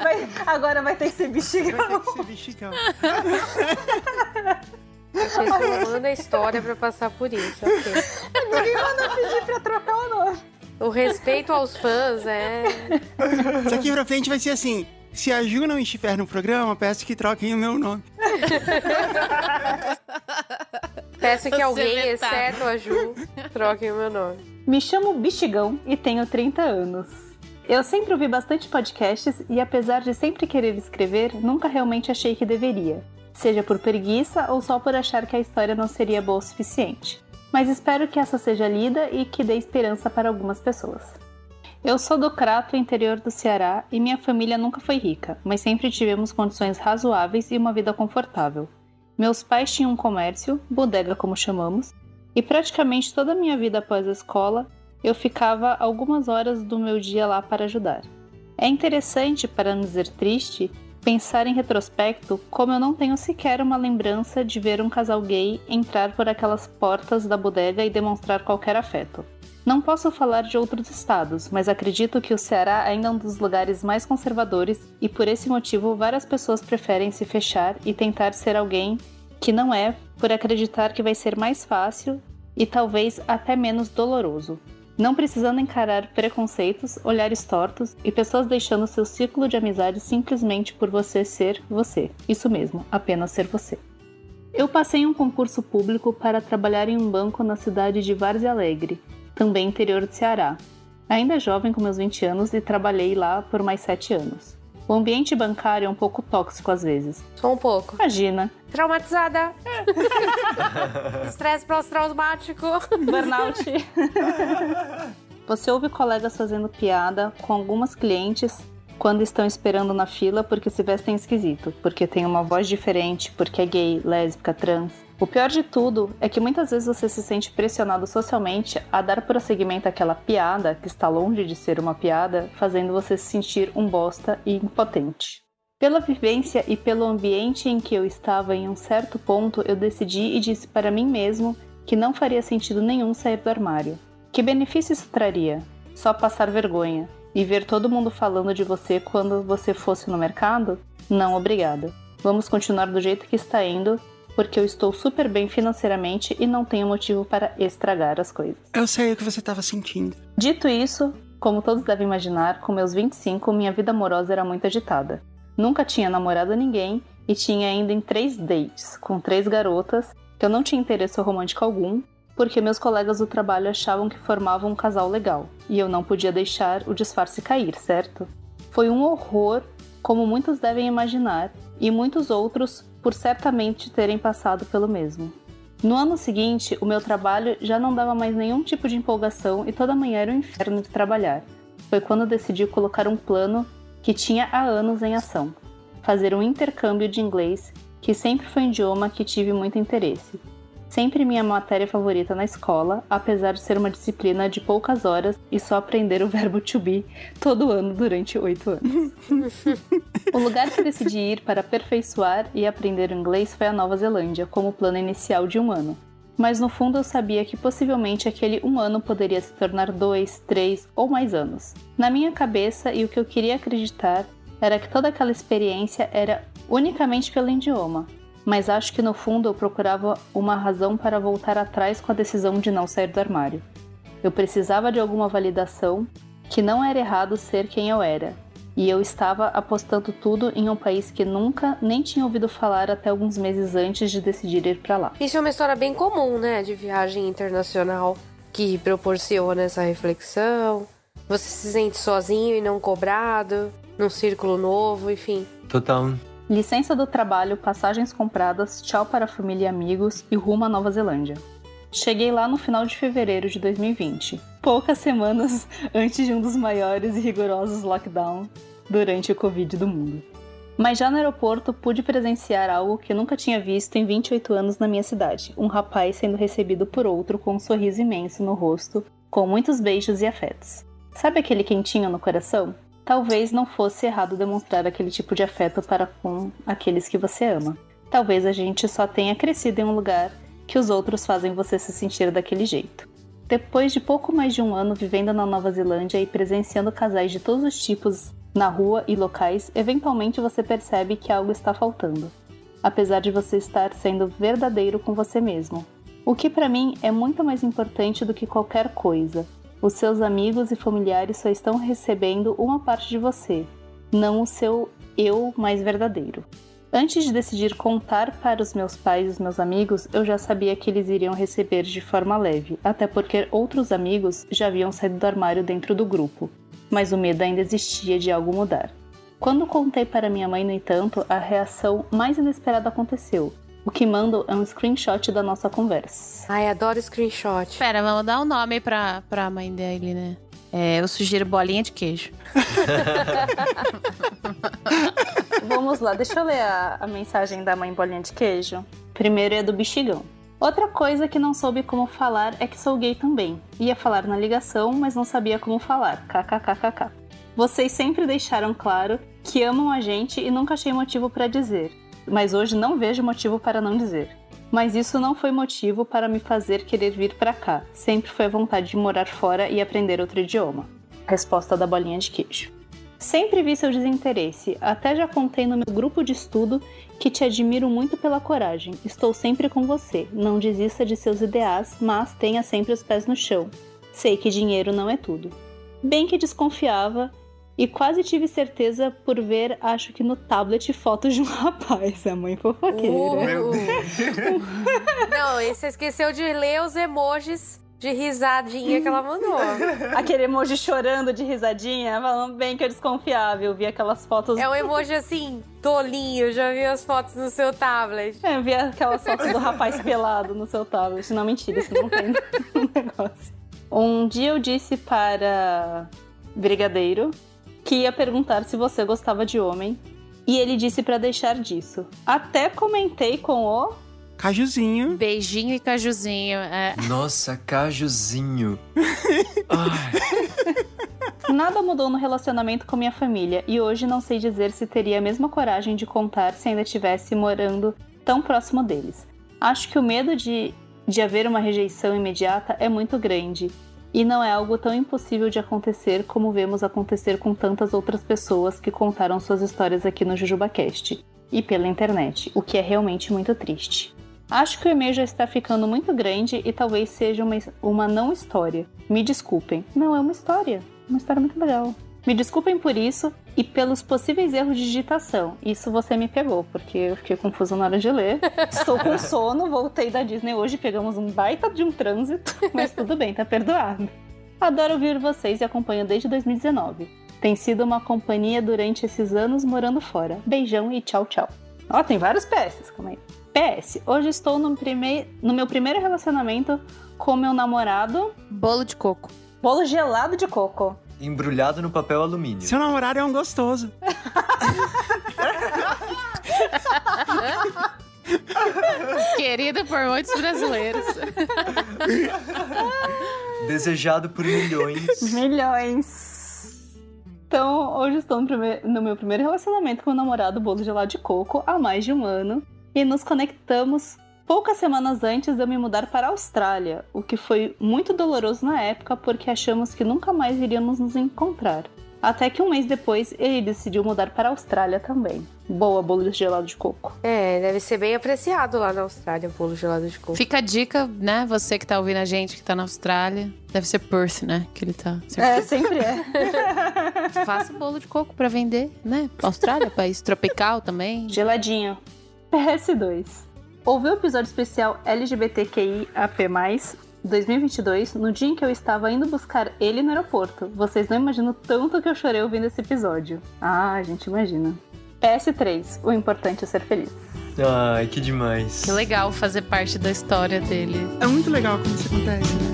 Vai- agora vai ter que ser Vai bexigão. ter que ser bichicão. Vocês estão mandando a história pra passar por isso, ok. Ninguém manda pedir pra trocar o nome. O respeito aos fãs é. Daqui pra frente vai ser assim. Se a Ju não estiver no programa, peço que troquem o meu nome. Peço que Você alguém, exceto a Ju, troquem o meu nome. Me chamo Bichigão e tenho 30 anos. Eu sempre ouvi bastante podcasts e, apesar de sempre querer escrever, nunca realmente achei que deveria. Seja por preguiça ou só por achar que a história não seria boa o suficiente. Mas espero que essa seja lida e que dê esperança para algumas pessoas. Eu sou do Crato, interior do Ceará, e minha família nunca foi rica, mas sempre tivemos condições razoáveis e uma vida confortável. Meus pais tinham um comércio, bodega como chamamos, e praticamente toda a minha vida após a escola eu ficava algumas horas do meu dia lá para ajudar. É interessante, para não dizer triste, pensar em retrospecto como eu não tenho sequer uma lembrança de ver um casal gay entrar por aquelas portas da bodega e demonstrar qualquer afeto. Não posso falar de outros estados, mas acredito que o Ceará ainda é um dos lugares mais conservadores e por esse motivo várias pessoas preferem se fechar e tentar ser alguém que não é por acreditar que vai ser mais fácil e talvez até menos doloroso. Não precisando encarar preconceitos, olhares tortos e pessoas deixando seu círculo de amizade simplesmente por você ser você. Isso mesmo, apenas ser você. Eu passei um concurso público para trabalhar em um banco na cidade de Várzea Alegre, também interior de Ceará. Ainda jovem com meus 20 anos e trabalhei lá por mais 7 anos. O ambiente bancário é um pouco tóxico às vezes. Só um pouco. Imagina, Traumatizada. Estresse pós-traumático. burnout. Você ouve colegas fazendo piada com algumas clientes quando estão esperando na fila porque se vestem esquisito, porque tem uma voz diferente, porque é gay, lésbica, trans. O pior de tudo é que muitas vezes você se sente pressionado socialmente a dar prosseguimento àquela piada, que está longe de ser uma piada, fazendo você se sentir um bosta e impotente. Pela vivência e pelo ambiente em que eu estava em um certo ponto, eu decidi e disse para mim mesmo que não faria sentido nenhum sair do armário. Que benefício isso traria? Só passar vergonha. E ver todo mundo falando de você quando você fosse no mercado? Não, obrigada. Vamos continuar do jeito que está indo, porque eu estou super bem financeiramente e não tenho motivo para estragar as coisas. Eu sei o que você tava sentindo. Dito isso, como todos devem imaginar, com meus 25, minha vida amorosa era muito agitada. Nunca tinha namorado ninguém e tinha ainda em três dates com três garotas que eu não tinha interesse romântico algum, porque meus colegas do trabalho achavam que formavam um casal legal e eu não podia deixar o disfarce cair, certo? Foi um horror, como muitos devem imaginar, e muitos outros por certamente terem passado pelo mesmo. No ano seguinte, o meu trabalho já não dava mais nenhum tipo de empolgação e toda manhã era um inferno de trabalhar. Foi quando decidi colocar um plano que tinha há anos em ação: fazer um intercâmbio de inglês, que sempre foi um idioma que tive muito interesse. Sempre minha matéria favorita na escola, apesar de ser uma disciplina de poucas horas e só aprender o verbo to be todo ano durante oito anos. o lugar que decidi ir para aperfeiçoar e aprender inglês foi a Nova Zelândia, como plano inicial de um ano. Mas no fundo eu sabia que possivelmente aquele um ano poderia se tornar dois, três ou mais anos. Na minha cabeça e o que eu queria acreditar era que toda aquela experiência era unicamente pelo idioma, mas acho que no fundo eu procurava uma razão para voltar atrás com a decisão de não sair do armário. Eu precisava de alguma validação que não era errado ser quem eu era, e eu estava apostando tudo em um país que nunca nem tinha ouvido falar até alguns meses antes de decidir ir para lá. Isso é uma história bem comum, né, de viagem internacional que proporciona essa reflexão. Você se sente sozinho e não cobrado, num círculo novo, enfim. Total. Licença do trabalho, passagens compradas, tchau para a família e amigos e rumo à Nova Zelândia. Cheguei lá no final de fevereiro de 2020, poucas semanas antes de um dos maiores e rigorosos lockdowns durante o Covid do mundo. Mas já no aeroporto pude presenciar algo que nunca tinha visto em 28 anos na minha cidade: um rapaz sendo recebido por outro com um sorriso imenso no rosto, com muitos beijos e afetos. Sabe aquele quentinho no coração? Talvez não fosse errado demonstrar aquele tipo de afeto para com aqueles que você ama. Talvez a gente só tenha crescido em um lugar que os outros fazem você se sentir daquele jeito. Depois de pouco mais de um ano vivendo na Nova Zelândia e presenciando casais de todos os tipos na rua e locais, eventualmente você percebe que algo está faltando, apesar de você estar sendo verdadeiro com você mesmo. O que para mim é muito mais importante do que qualquer coisa, os seus amigos e familiares só estão recebendo uma parte de você, não o seu eu mais verdadeiro. Antes de decidir contar para os meus pais e os meus amigos, eu já sabia que eles iriam receber de forma leve, até porque outros amigos já haviam saído do armário dentro do grupo, mas o medo ainda existia de algo mudar. Quando contei para minha mãe, no entanto, a reação mais inesperada aconteceu. O que mando é um screenshot da nossa conversa. Ai, adoro screenshot. Pera, vamos dar um nome pra, pra mãe dele, né? É, eu sugiro bolinha de queijo. Vamos lá, deixa eu ler a, a mensagem da mãe bolinha de queijo. Primeiro é do bexigão. Outra coisa que não soube como falar é que sou gay também. Ia falar na ligação, mas não sabia como falar. KKKKK. Vocês sempre deixaram claro que amam a gente e nunca achei motivo para dizer mas hoje não vejo motivo para não dizer. Mas isso não foi motivo para me fazer querer vir para cá. Sempre foi a vontade de morar fora e aprender outro idioma. Resposta da bolinha de queijo. Sempre vi seu desinteresse, até já contei no meu grupo de estudo que te admiro muito pela coragem. Estou sempre com você. Não desista de seus ideais, mas tenha sempre os pés no chão. Sei que dinheiro não é tudo. Bem que desconfiava e quase tive certeza por ver, acho que no tablet, fotos de um rapaz. A mãe fofoqueira. Uh, Não, e você esqueceu de ler os emojis de risadinha que ela mandou. Aquele emoji chorando de risadinha, falando bem que eu desconfiava. Eu vi aquelas fotos. É um emoji assim, tolinho. Já vi as fotos no seu tablet. É, eu vi aquelas fotos do rapaz pelado no seu tablet. Não, mentira, isso não tem um negócio. Um dia eu disse para Brigadeiro que ia perguntar se você gostava de homem. E ele disse para deixar disso. Até comentei com o. Cajuzinho. Beijinho e cajuzinho. É. Nossa, cajuzinho. Nada mudou no relacionamento com minha família e hoje não sei dizer se teria a mesma coragem de contar se ainda estivesse morando tão próximo deles. Acho que o medo de, de haver uma rejeição imediata é muito grande e não é algo tão impossível de acontecer como vemos acontecer com tantas outras pessoas que contaram suas histórias aqui no JujubaCast e pela internet, o que é realmente muito triste. Acho que o e-mail já está ficando muito grande e talvez seja uma, uma não história. Me desculpem. Não, é uma história. Uma história muito legal. Me desculpem por isso e pelos possíveis erros de digitação. Isso você me pegou, porque eu fiquei confusa na hora de ler. Estou com sono, voltei da Disney hoje, pegamos um baita de um trânsito, mas tudo bem, tá perdoado. Adoro ouvir vocês e acompanho desde 2019. Tem sido uma companhia durante esses anos morando fora. Beijão e tchau, tchau. Ó, tem vários PS, calma aí. PS, hoje estou no, prime... no meu primeiro relacionamento com meu namorado. Bolo de coco. Bolo gelado de coco embrulhado no papel alumínio. Seu namorado é um gostoso. Querido por muitos brasileiros. Desejado por milhões. Milhões. Então, hoje estou no, meu primeiro relacionamento com o namorado bolo de lá de coco há mais de um ano e nos conectamos poucas semanas antes de eu me mudar para a Austrália, o que foi muito doloroso na época porque achamos que nunca mais iríamos nos encontrar. Até que um mês depois ele decidiu mudar para a Austrália também. Boa, bolo de gelado de coco. É, deve ser bem apreciado lá na Austrália, o bolo gelado de coco. Fica a dica, né? Você que tá ouvindo a gente, que tá na Austrália. Deve ser Perth, né? Que ele tá. É, sempre é. Faça bolo de coco pra vender, né? Austrália, país tropical também. Geladinho. PS2. Ouvi o episódio especial LGBTQIAP+, 2022, no dia em que eu estava indo buscar ele no aeroporto. Vocês não imaginam tanto que eu chorei ouvindo esse episódio. Ah, a gente imagina. PS3. O importante é ser feliz. Ai, que demais. Que legal fazer parte da história dele. É muito legal quando isso acontece, né?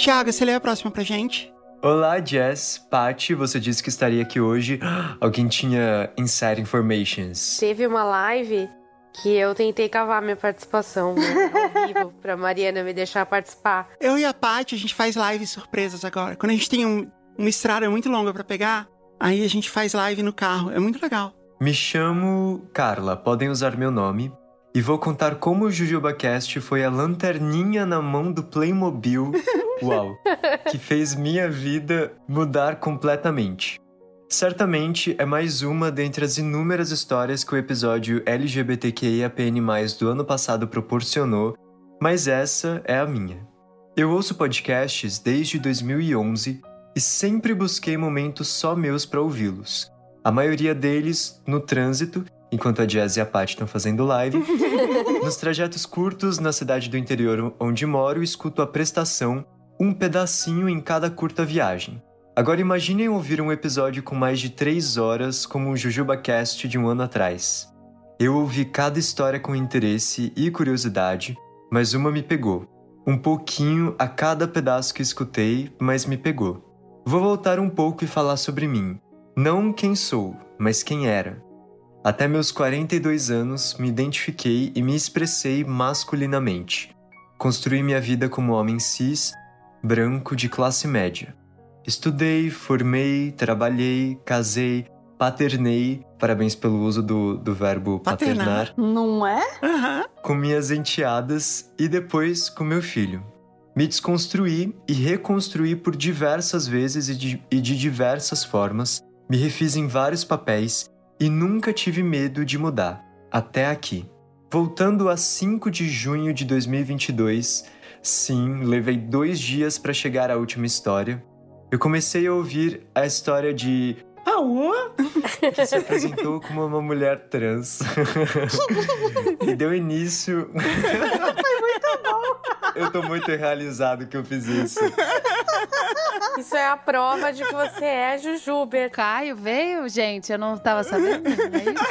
Tiago, você lê a próxima pra gente? Olá, Jess. Paty, você disse que estaria aqui hoje. Alguém tinha inside informations. Teve uma live que eu tentei cavar minha participação né, ao vivo pra Mariana me deixar participar. Eu e a Paty, a gente faz lives surpresas agora. Quando a gente tem um- uma estrada muito longa pra pegar, aí a gente faz live no carro. É muito legal. Me chamo Carla, podem usar meu nome. E vou contar como o JujubaCast foi a lanterninha na mão do Playmobil, uau, que fez minha vida mudar completamente. Certamente é mais uma dentre as inúmeras histórias que o episódio LGBTQIAPN+, do ano passado proporcionou, mas essa é a minha. Eu ouço podcasts desde 2011 e sempre busquei momentos só meus para ouvi-los. A maioria deles no trânsito, enquanto a Jazz e a Paty estão fazendo live. Nos trajetos curtos na cidade do interior onde moro, escuto a prestação, um pedacinho em cada curta viagem. Agora imaginem ouvir um episódio com mais de três horas como o JujubaCast de um ano atrás. Eu ouvi cada história com interesse e curiosidade, mas uma me pegou. Um pouquinho a cada pedaço que escutei, mas me pegou. Vou voltar um pouco e falar sobre mim. Não quem sou, mas quem era. Até meus 42 anos, me identifiquei e me expressei masculinamente. Construí minha vida como homem cis, branco de classe média. Estudei, formei, trabalhei, casei, paternei parabéns pelo uso do, do verbo Paternar. paternar Não é? Aham. com minhas enteadas e depois com meu filho. Me desconstruí e reconstruí por diversas vezes e de, e de diversas formas, me refiz em vários papéis e nunca tive medo de mudar, até aqui. Voltando a 5 de junho de 2022, sim, levei dois dias para chegar à última história. Eu comecei a ouvir a história de Aô, que se apresentou como uma mulher trans. e deu início. Eu tô muito realizado que eu fiz isso. Isso é a prova de que você é Jujuber. Caio veio, gente, eu não tava sabendo. É isso?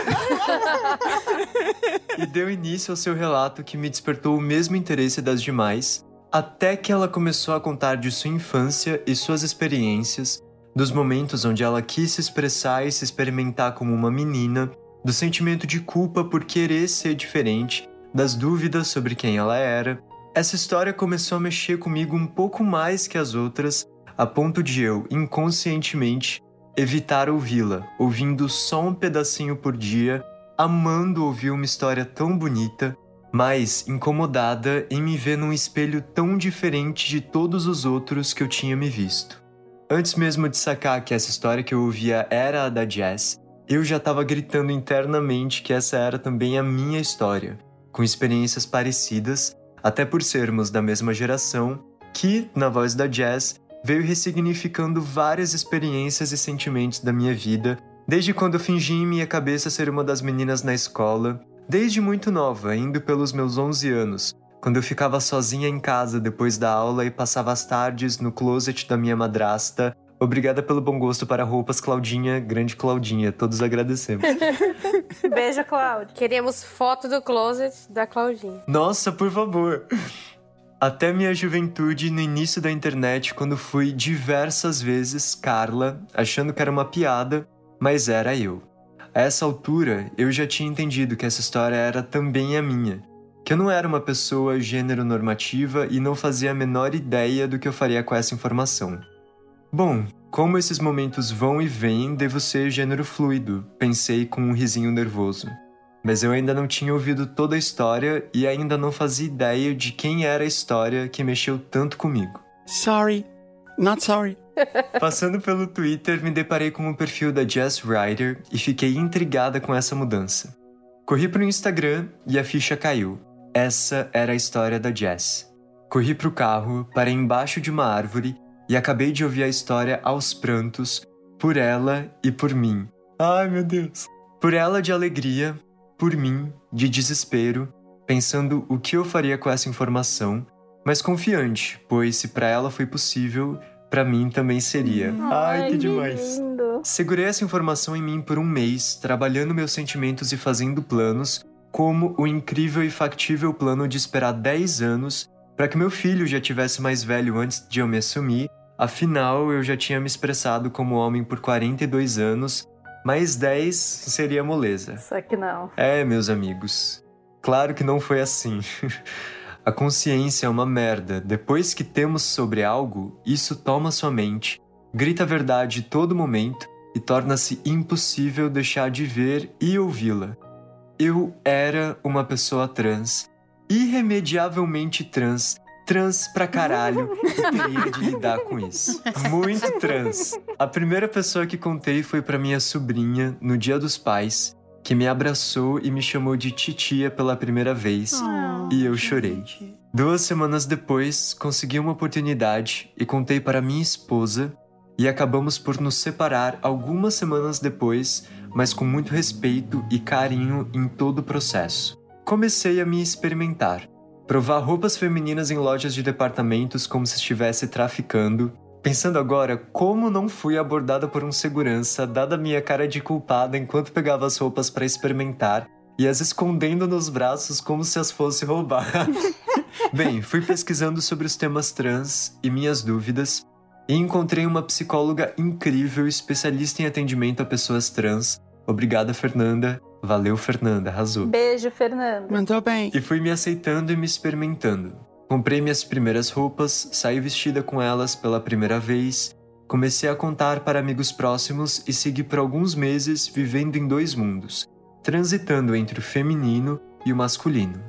E deu início ao seu relato que me despertou o mesmo interesse das demais, até que ela começou a contar de sua infância e suas experiências, dos momentos onde ela quis se expressar e se experimentar como uma menina, do sentimento de culpa por querer ser diferente, das dúvidas sobre quem ela era. Essa história começou a mexer comigo um pouco mais que as outras, a ponto de eu, inconscientemente, evitar ouvi-la, ouvindo só um pedacinho por dia amando ouvir uma história tão bonita, mas incomodada em me ver num espelho tão diferente de todos os outros que eu tinha me visto. Antes mesmo de sacar que essa história que eu ouvia era a da Jess, eu já estava gritando internamente que essa era também a minha história, com experiências parecidas, até por sermos da mesma geração, que, na voz da Jess, veio ressignificando várias experiências e sentimentos da minha vida Desde quando fingi em minha cabeça ser uma das meninas na escola, desde muito nova, indo pelos meus 11 anos, quando eu ficava sozinha em casa depois da aula e passava as tardes no closet da minha madrasta. Obrigada pelo bom gosto para roupas, Claudinha, grande Claudinha, todos agradecemos. Beijo, Cláudio. Queremos foto do closet da Claudinha. Nossa, por favor. Até minha juventude, no início da internet, quando fui diversas vezes Carla, achando que era uma piada, mas era eu. A essa altura, eu já tinha entendido que essa história era também a minha, que eu não era uma pessoa gênero normativa e não fazia a menor ideia do que eu faria com essa informação. Bom, como esses momentos vão e vêm, devo ser gênero fluido, pensei com um risinho nervoso. Mas eu ainda não tinha ouvido toda a história e ainda não fazia ideia de quem era a história que mexeu tanto comigo. Sorry. Not sorry. Passando pelo Twitter, me deparei com o perfil da Jess Ryder e fiquei intrigada com essa mudança. Corri para o Instagram e a ficha caiu. Essa era a história da Jess. Corri para o carro, parei embaixo de uma árvore e acabei de ouvir a história aos prantos, por ela e por mim. Ai, meu Deus! Por ela de alegria, por mim de desespero, pensando o que eu faria com essa informação, mas confiante, pois se para ela foi possível, para mim também seria. Ai, que demais! lindo. Segurei essa informação em mim por um mês, trabalhando meus sentimentos e fazendo planos, como o incrível e factível plano de esperar 10 anos para que meu filho já tivesse mais velho antes de eu me assumir. Afinal, eu já tinha me expressado como homem por 42 anos, mais 10 seria moleza. Só que não. É, meus amigos. Claro que não foi assim. A consciência é uma merda. Depois que temos sobre algo, isso toma sua mente, grita a verdade todo momento e torna-se impossível deixar de ver e ouvi-la. Eu era uma pessoa trans, irremediavelmente trans, trans pra caralho, e teria de lidar com isso. Muito trans. A primeira pessoa que contei foi pra minha sobrinha no Dia dos Pais, que me abraçou e me chamou de titia pela primeira vez, e eu chorei. Duas semanas depois, consegui uma oportunidade e contei para minha esposa, e acabamos por nos separar algumas semanas depois, mas com muito respeito e carinho em todo o processo. Comecei a me experimentar, provar roupas femininas em lojas de departamentos como se estivesse traficando. Pensando agora, como não fui abordada por um segurança, dada minha cara de culpada enquanto pegava as roupas para experimentar e as escondendo nos braços como se as fosse roubar. Bem, fui pesquisando sobre os temas trans e minhas dúvidas e encontrei uma psicóloga incrível, especialista em atendimento a pessoas trans. Obrigada, Fernanda. Valeu, Fernanda, arrasou. Beijo, Fernando. Mandou bem. E fui me aceitando e me experimentando. Comprei minhas primeiras roupas, saí vestida com elas pela primeira vez, comecei a contar para amigos próximos e segui por alguns meses vivendo em dois mundos, transitando entre o feminino e o masculino.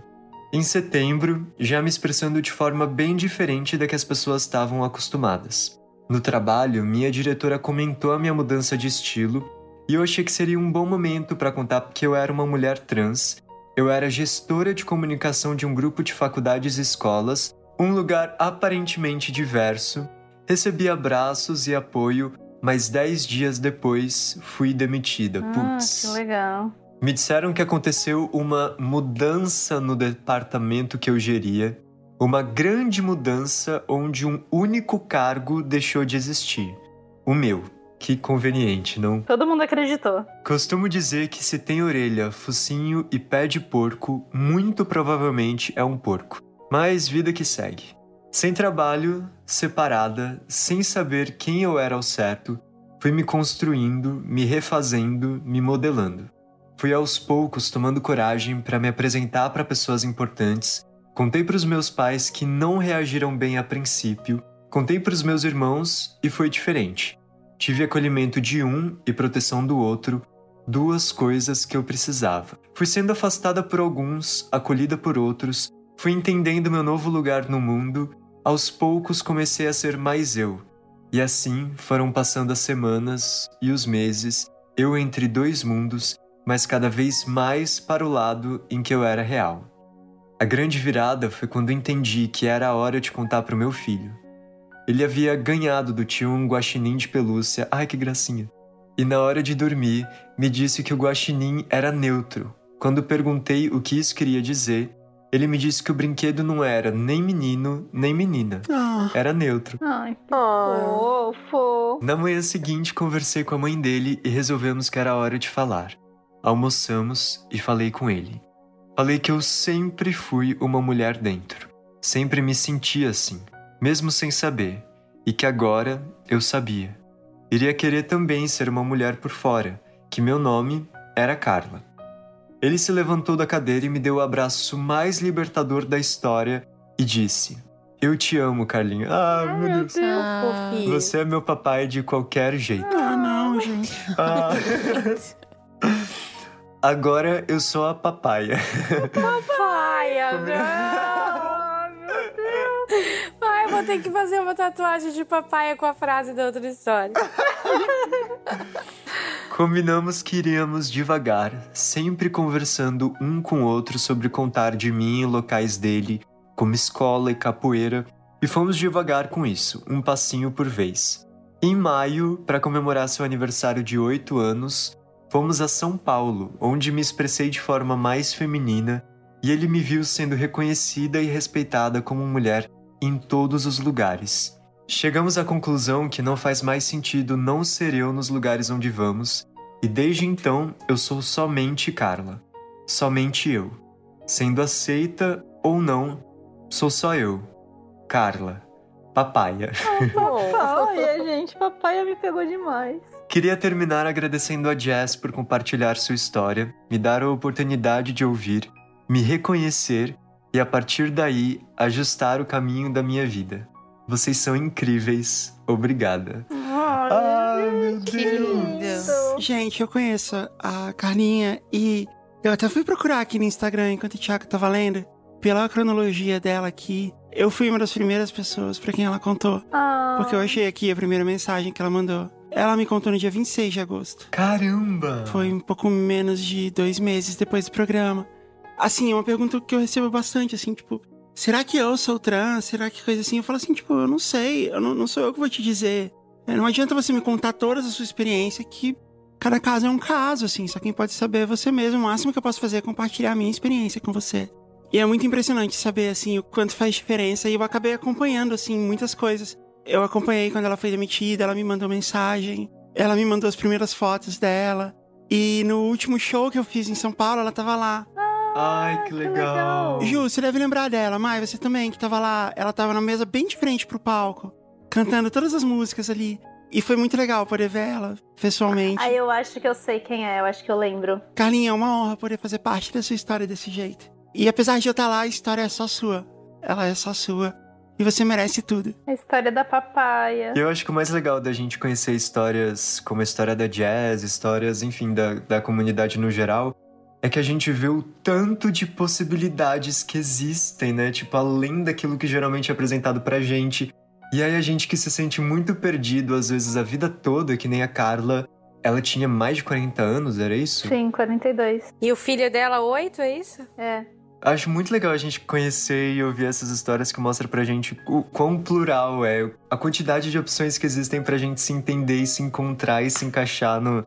Em setembro, já me expressando de forma bem diferente da que as pessoas estavam acostumadas. No trabalho, minha diretora comentou a minha mudança de estilo e eu achei que seria um bom momento para contar que eu era uma mulher trans eu era gestora de comunicação de um grupo de faculdades e escolas, um lugar aparentemente diverso. Recebi abraços e apoio, mas dez dias depois fui demitida. Ah, Putz. que legal. Me disseram que aconteceu uma mudança no departamento que eu geria, uma grande mudança onde um único cargo deixou de existir: o meu. Que conveniente, não? Todo mundo acreditou. Costumo dizer que se tem orelha, focinho e pé de porco, muito provavelmente é um porco. Mas vida que segue. Sem trabalho, separada, sem saber quem eu era ao certo, fui me construindo, me refazendo, me modelando. Fui aos poucos tomando coragem para me apresentar para pessoas importantes. Contei para os meus pais que não reagiram bem a princípio. Contei para os meus irmãos e foi diferente. Tive acolhimento de um e proteção do outro, duas coisas que eu precisava. Fui sendo afastada por alguns, acolhida por outros, fui entendendo meu novo lugar no mundo, aos poucos comecei a ser mais eu. E assim foram passando as semanas e os meses, eu entre dois mundos, mas cada vez mais para o lado em que eu era real. A grande virada foi quando entendi que era a hora de contar para o meu filho. Ele havia ganhado do tio um guaxinim de pelúcia, ai que gracinha. E na hora de dormir, me disse que o guaxinim era neutro. Quando perguntei o que isso queria dizer, ele me disse que o brinquedo não era nem menino nem menina, Ah, era neutro. Ai, que Oh. fofo. Na manhã seguinte, conversei com a mãe dele e resolvemos que era hora de falar. Almoçamos e falei com ele. Falei que eu sempre fui uma mulher dentro. Sempre me senti assim, mesmo sem saber, e que agora eu sabia. Iria querer também ser uma mulher por fora, que meu nome era Carla. Ele se levantou da cadeira e me deu o abraço mais libertador da história e disse: Eu te amo, Carlinha. Ah, meu Deus. Ah, Fofinho. Você é meu papai de qualquer jeito. Ah, não, gente. Ah. Agora eu sou a papaya. Paia, não! meu Deus! Ter que fazer uma tatuagem de papaya com a frase da outra história. Combinamos que iríamos devagar, sempre conversando um com o outro sobre contar de mim e locais dele, como escola e capoeira, e fomos devagar com isso, um passinho por vez. Em maio, para comemorar seu aniversário de 8 anos, fomos a São Paulo, onde me expressei de forma mais feminina e ele me viu sendo reconhecida e respeitada como mulher em todos os lugares. Chegamos à conclusão que não faz mais sentido não ser eu nos lugares onde vamos, e desde então eu sou somente Carla. Somente eu. Sendo aceita ou não, sou só eu. Carla. Papaya. Papai, gente, papai me pegou demais. Queria terminar agradecendo a Jess por compartilhar sua história, me dar a oportunidade de ouvir, me reconhecer e a partir daí ajustar o caminho da minha vida. Vocês são incríveis. Obrigada. Ai, meu que lindo. Gente, eu conheço a Carlinha e eu até fui procurar aqui no Instagram enquanto o Thiago tava lendo. Pela cronologia dela aqui, eu fui uma das primeiras pessoas pra quem ela contou. Ah, Porque eu achei aqui a primeira mensagem que ela mandou. Ela me contou no dia 26 de agosto. Caramba! Foi um pouco menos de dois meses depois do programa. Assim, é uma pergunta que eu recebo bastante, assim, tipo, será que eu sou trans? Será que coisa assim? Eu falo assim, tipo, eu não sei, eu não, não sou eu que vou te dizer. É, Não adianta você me contar toda a sua experiência, que cada caso é um caso, assim, só quem pode saber é você mesmo. O máximo que eu posso fazer é compartilhar a minha experiência com você. E é muito impressionante saber, assim, o quanto faz diferença. E eu acabei acompanhando, assim, muitas coisas. Eu acompanhei quando ela foi demitida, ela me mandou mensagem, ela me mandou as primeiras fotos dela. E no último show que eu fiz em São Paulo, ela tava lá. Ai, que legal! Ju, você deve lembrar dela, Mai, você também, que tava lá. Ela tava na mesa bem de frente pro palco, cantando todas as músicas ali. E foi muito legal poder ver ela pessoalmente. Aí eu acho que eu sei quem é, eu acho que eu lembro. Carlinha, é uma honra poder fazer parte da sua história desse jeito. E apesar de eu estar lá, a história é só sua. Ela é só sua. E você merece tudo. A história da papaya. E eu acho que o mais legal da gente conhecer histórias como a história da jazz, histórias, enfim, da, da comunidade no geral, é que a gente vê o tanto de possibilidades que existem, né? Tipo, além daquilo que geralmente é apresentado pra gente. E aí a gente que se sente muito perdido, às vezes, a vida toda, que nem a Carla. Ela tinha mais de 40 anos, era isso? Sim, 42. E o filho dela, oito, é isso? É. Acho muito legal a gente conhecer e ouvir essas histórias que mostram pra gente o quão plural é, a quantidade de opções que existem pra gente se entender e se encontrar e se encaixar no,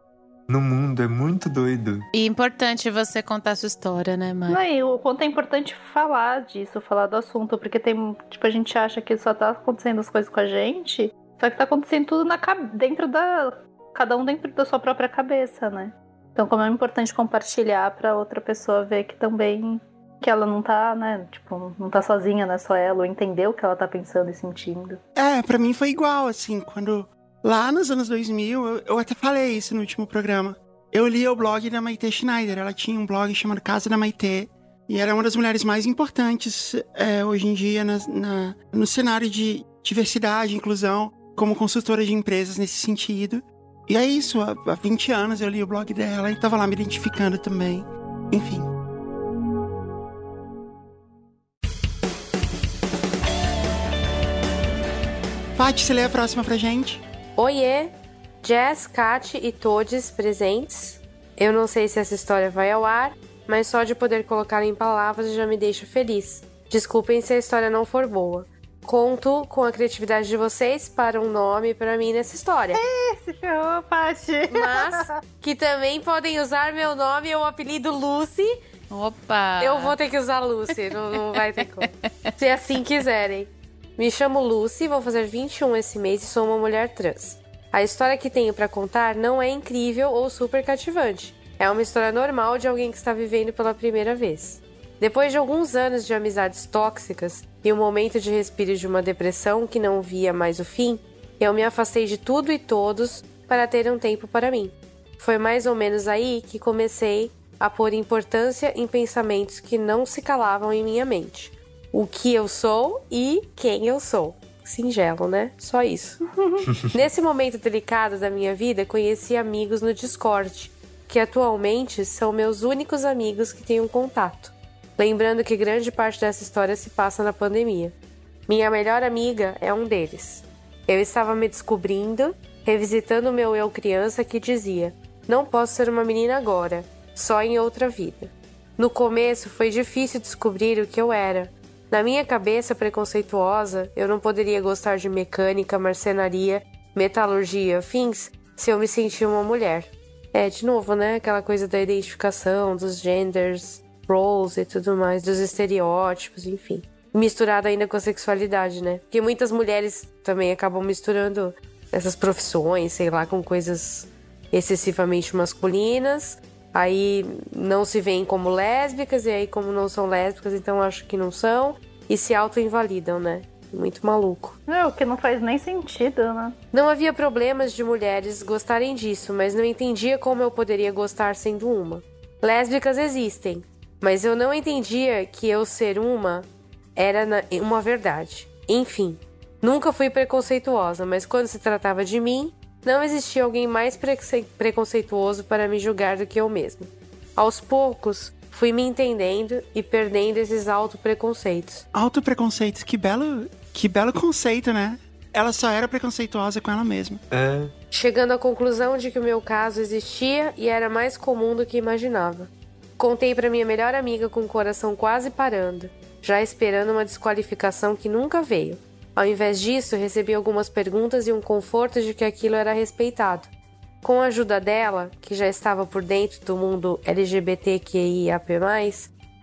no mundo. É muito doido. E importante você contar a sua história, né, Mari? Não, e o quanto é importante falar disso, falar do assunto, porque tem, tipo, a gente acha que só tá acontecendo as coisas com a gente, só que tá acontecendo tudo na, dentro da. Cada um dentro da sua própria cabeça, né? Então, como é importante compartilhar pra outra pessoa ver que também. que ela não tá, né? Tipo, não tá sozinha, não é só ela, ou entender o que ela tá pensando e sentindo. É, pra mim foi igual, assim, quando. Lá nos anos 2000, eu, eu até falei isso no último programa. Eu li o blog da Maite Schneider. Ela tinha um blog chamado Casa da Maite. E era uma das mulheres mais importantes é, hoje em dia na, na- no cenário de diversidade inclusão, como consultora de empresas nesse sentido. E é isso, há, há 20 anos eu li o blog dela e tava lá me identificando também. Enfim. Paty, você lê a próxima pra gente? Oiê, Jazz, Kat e Todes presentes. Eu não sei se essa história vai ao ar, mas só de poder colocá-la em palavras já me deixa feliz. Desculpem se a história não for boa. Conto com a criatividade de vocês para um nome para mim nessa história. Se ferrou, Paty. Mas que também podem usar meu nome ou apelido Lucy. Opa! Eu vou ter que usar Lucy, não, não vai ter como. Se assim quiserem. Me chamo Lucy, vou fazer 21 esse mês e sou uma mulher trans. A história que tenho pra contar não é incrível ou super cativante. É uma história normal de alguém que está vivendo pela primeira vez. Depois de alguns anos de amizades tóxicas e um momento de respiro de uma depressão que não via mais o fim, eu me afastei de tudo e todos para ter um tempo para mim. Foi mais ou menos aí que comecei a pôr importância em pensamentos que não se calavam em minha mente. O que eu sou e quem eu sou. Singelo, né? Só isso. Nesse momento delicado da minha vida, conheci amigos no Discord, que atualmente são meus únicos amigos que tenho contato. Lembrando que grande parte dessa história se passa na pandemia. Minha melhor amiga é um deles. Eu estava me descobrindo, revisitando o meu eu criança que dizia: Não posso ser uma menina agora, só em outra vida. No começo foi difícil descobrir o que eu era. Na minha cabeça preconceituosa, eu não poderia gostar de mecânica, marcenaria, metalurgia, fins, se eu me sentia uma mulher. É, de novo, né? Aquela coisa da identificação, dos genders, roles e tudo mais, dos estereótipos, enfim. Misturado ainda com a sexualidade, né? Porque muitas mulheres também acabam misturando essas profissões, sei lá, com coisas excessivamente masculinas Aí não se veem como lésbicas, e aí, como não são lésbicas, então acho que não são. E se auto-invalidam, né? Muito maluco. É, o que não faz nem sentido, né? Não havia problemas de mulheres gostarem disso, mas não entendia como eu poderia gostar sendo uma. Lésbicas existem, mas eu não entendia que eu ser uma era uma verdade. Enfim, nunca fui preconceituosa, mas quando se tratava de mim, não existia alguém mais preconceituoso para me julgar do que eu mesmo. Aos poucos, fui me entendendo e perdendo esses auto-preconceitos. Auto-preconceitos, que belo, que belo conceito, né? Ela só era preconceituosa com ela mesma. É. Chegando à conclusão de que o meu caso existia e era mais comum do que imaginava. Contei para minha melhor amiga com o coração quase parando, já esperando uma desqualificação que nunca veio. Ao invés disso, recebi algumas perguntas e um conforto de que aquilo era respeitado. Com a ajuda dela, que já estava por dentro do mundo LGBTQIAP+,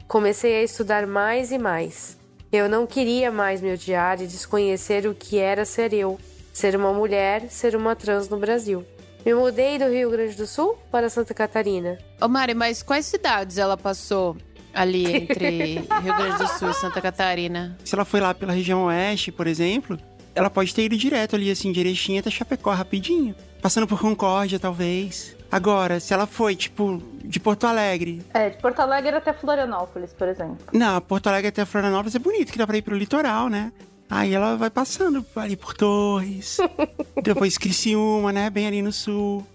comecei a estudar mais e mais. Eu não queria mais me odiar e desconhecer o que era ser eu, ser uma mulher, ser uma trans no Brasil. Me mudei do Rio Grande do Sul para Santa Catarina. Ô Mari, mas quais cidades ela passou ali entre Rio Grande do Sul e Santa Catarina. Se ela foi lá pela região oeste, por exemplo, ela pode ter ido direto ali, assim, de Erechim até Chapecó, rapidinho. Passando por Concórdia, talvez. Agora, se ela foi, tipo, de Porto Alegre. É, de Porto Alegre até Florianópolis, por exemplo. Não, Porto Alegre até Florianópolis é bonito, que dá pra ir pro litoral, né? Aí ela vai passando ali por Torres, depois Criciúma, né? Bem ali no sul.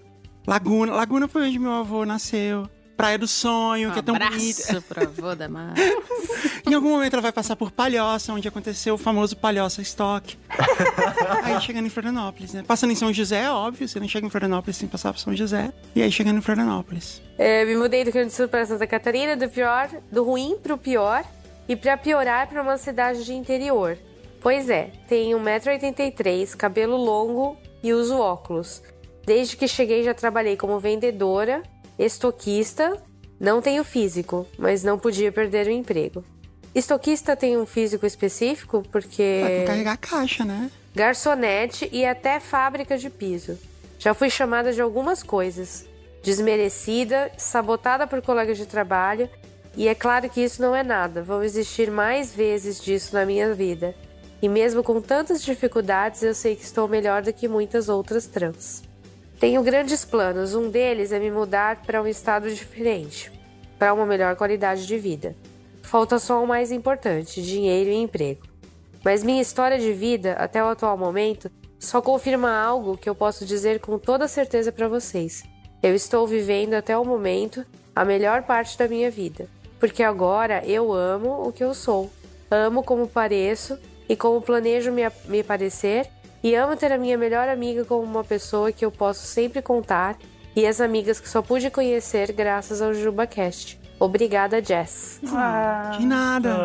Laguna. Laguna foi onde meu avô nasceu. Praia do Sonho, um que é tão bonita. pro avô da Mar. em algum momento ela vai passar por Palhoça, onde aconteceu o famoso Palhoça Stock. aí chegando em Florianópolis, né? Passando em São José, é óbvio, você não chega em Florianópolis sem passar por São José. E aí chegando em Florianópolis. É, me mudei do Rio Grande do Sul para Santa Catarina, do pior, do ruim pro pior. E para piorar, para uma cidade de interior. Pois é, tenho 1,83m, cabelo longo e uso óculos. Desde que cheguei já trabalhei como vendedora Estoquista, não tenho físico, mas não podia perder o emprego. Estoquista tem um físico específico porque. Vai carregar a caixa, né? Garçonete e até fábrica de piso. Já fui chamada de algumas coisas. Desmerecida, sabotada por colegas de trabalho, e é claro que isso não é nada, vão existir mais vezes disso na minha vida. E mesmo com tantas dificuldades, eu sei que estou melhor do que muitas outras trans. Tenho grandes planos, um deles é me mudar para um estado diferente, para uma melhor qualidade de vida. Falta só o mais importante: dinheiro e emprego. Mas minha história de vida, até o atual momento, só confirma algo que eu posso dizer com toda certeza para vocês. Eu estou vivendo até o momento a melhor parte da minha vida, porque agora eu amo o que eu sou, amo como pareço e como planejo me, me parecer e amo ter a minha melhor amiga como uma pessoa que eu posso sempre contar e as amigas que só pude conhecer graças ao JubaCast. Obrigada, Jess. Ah, De nada.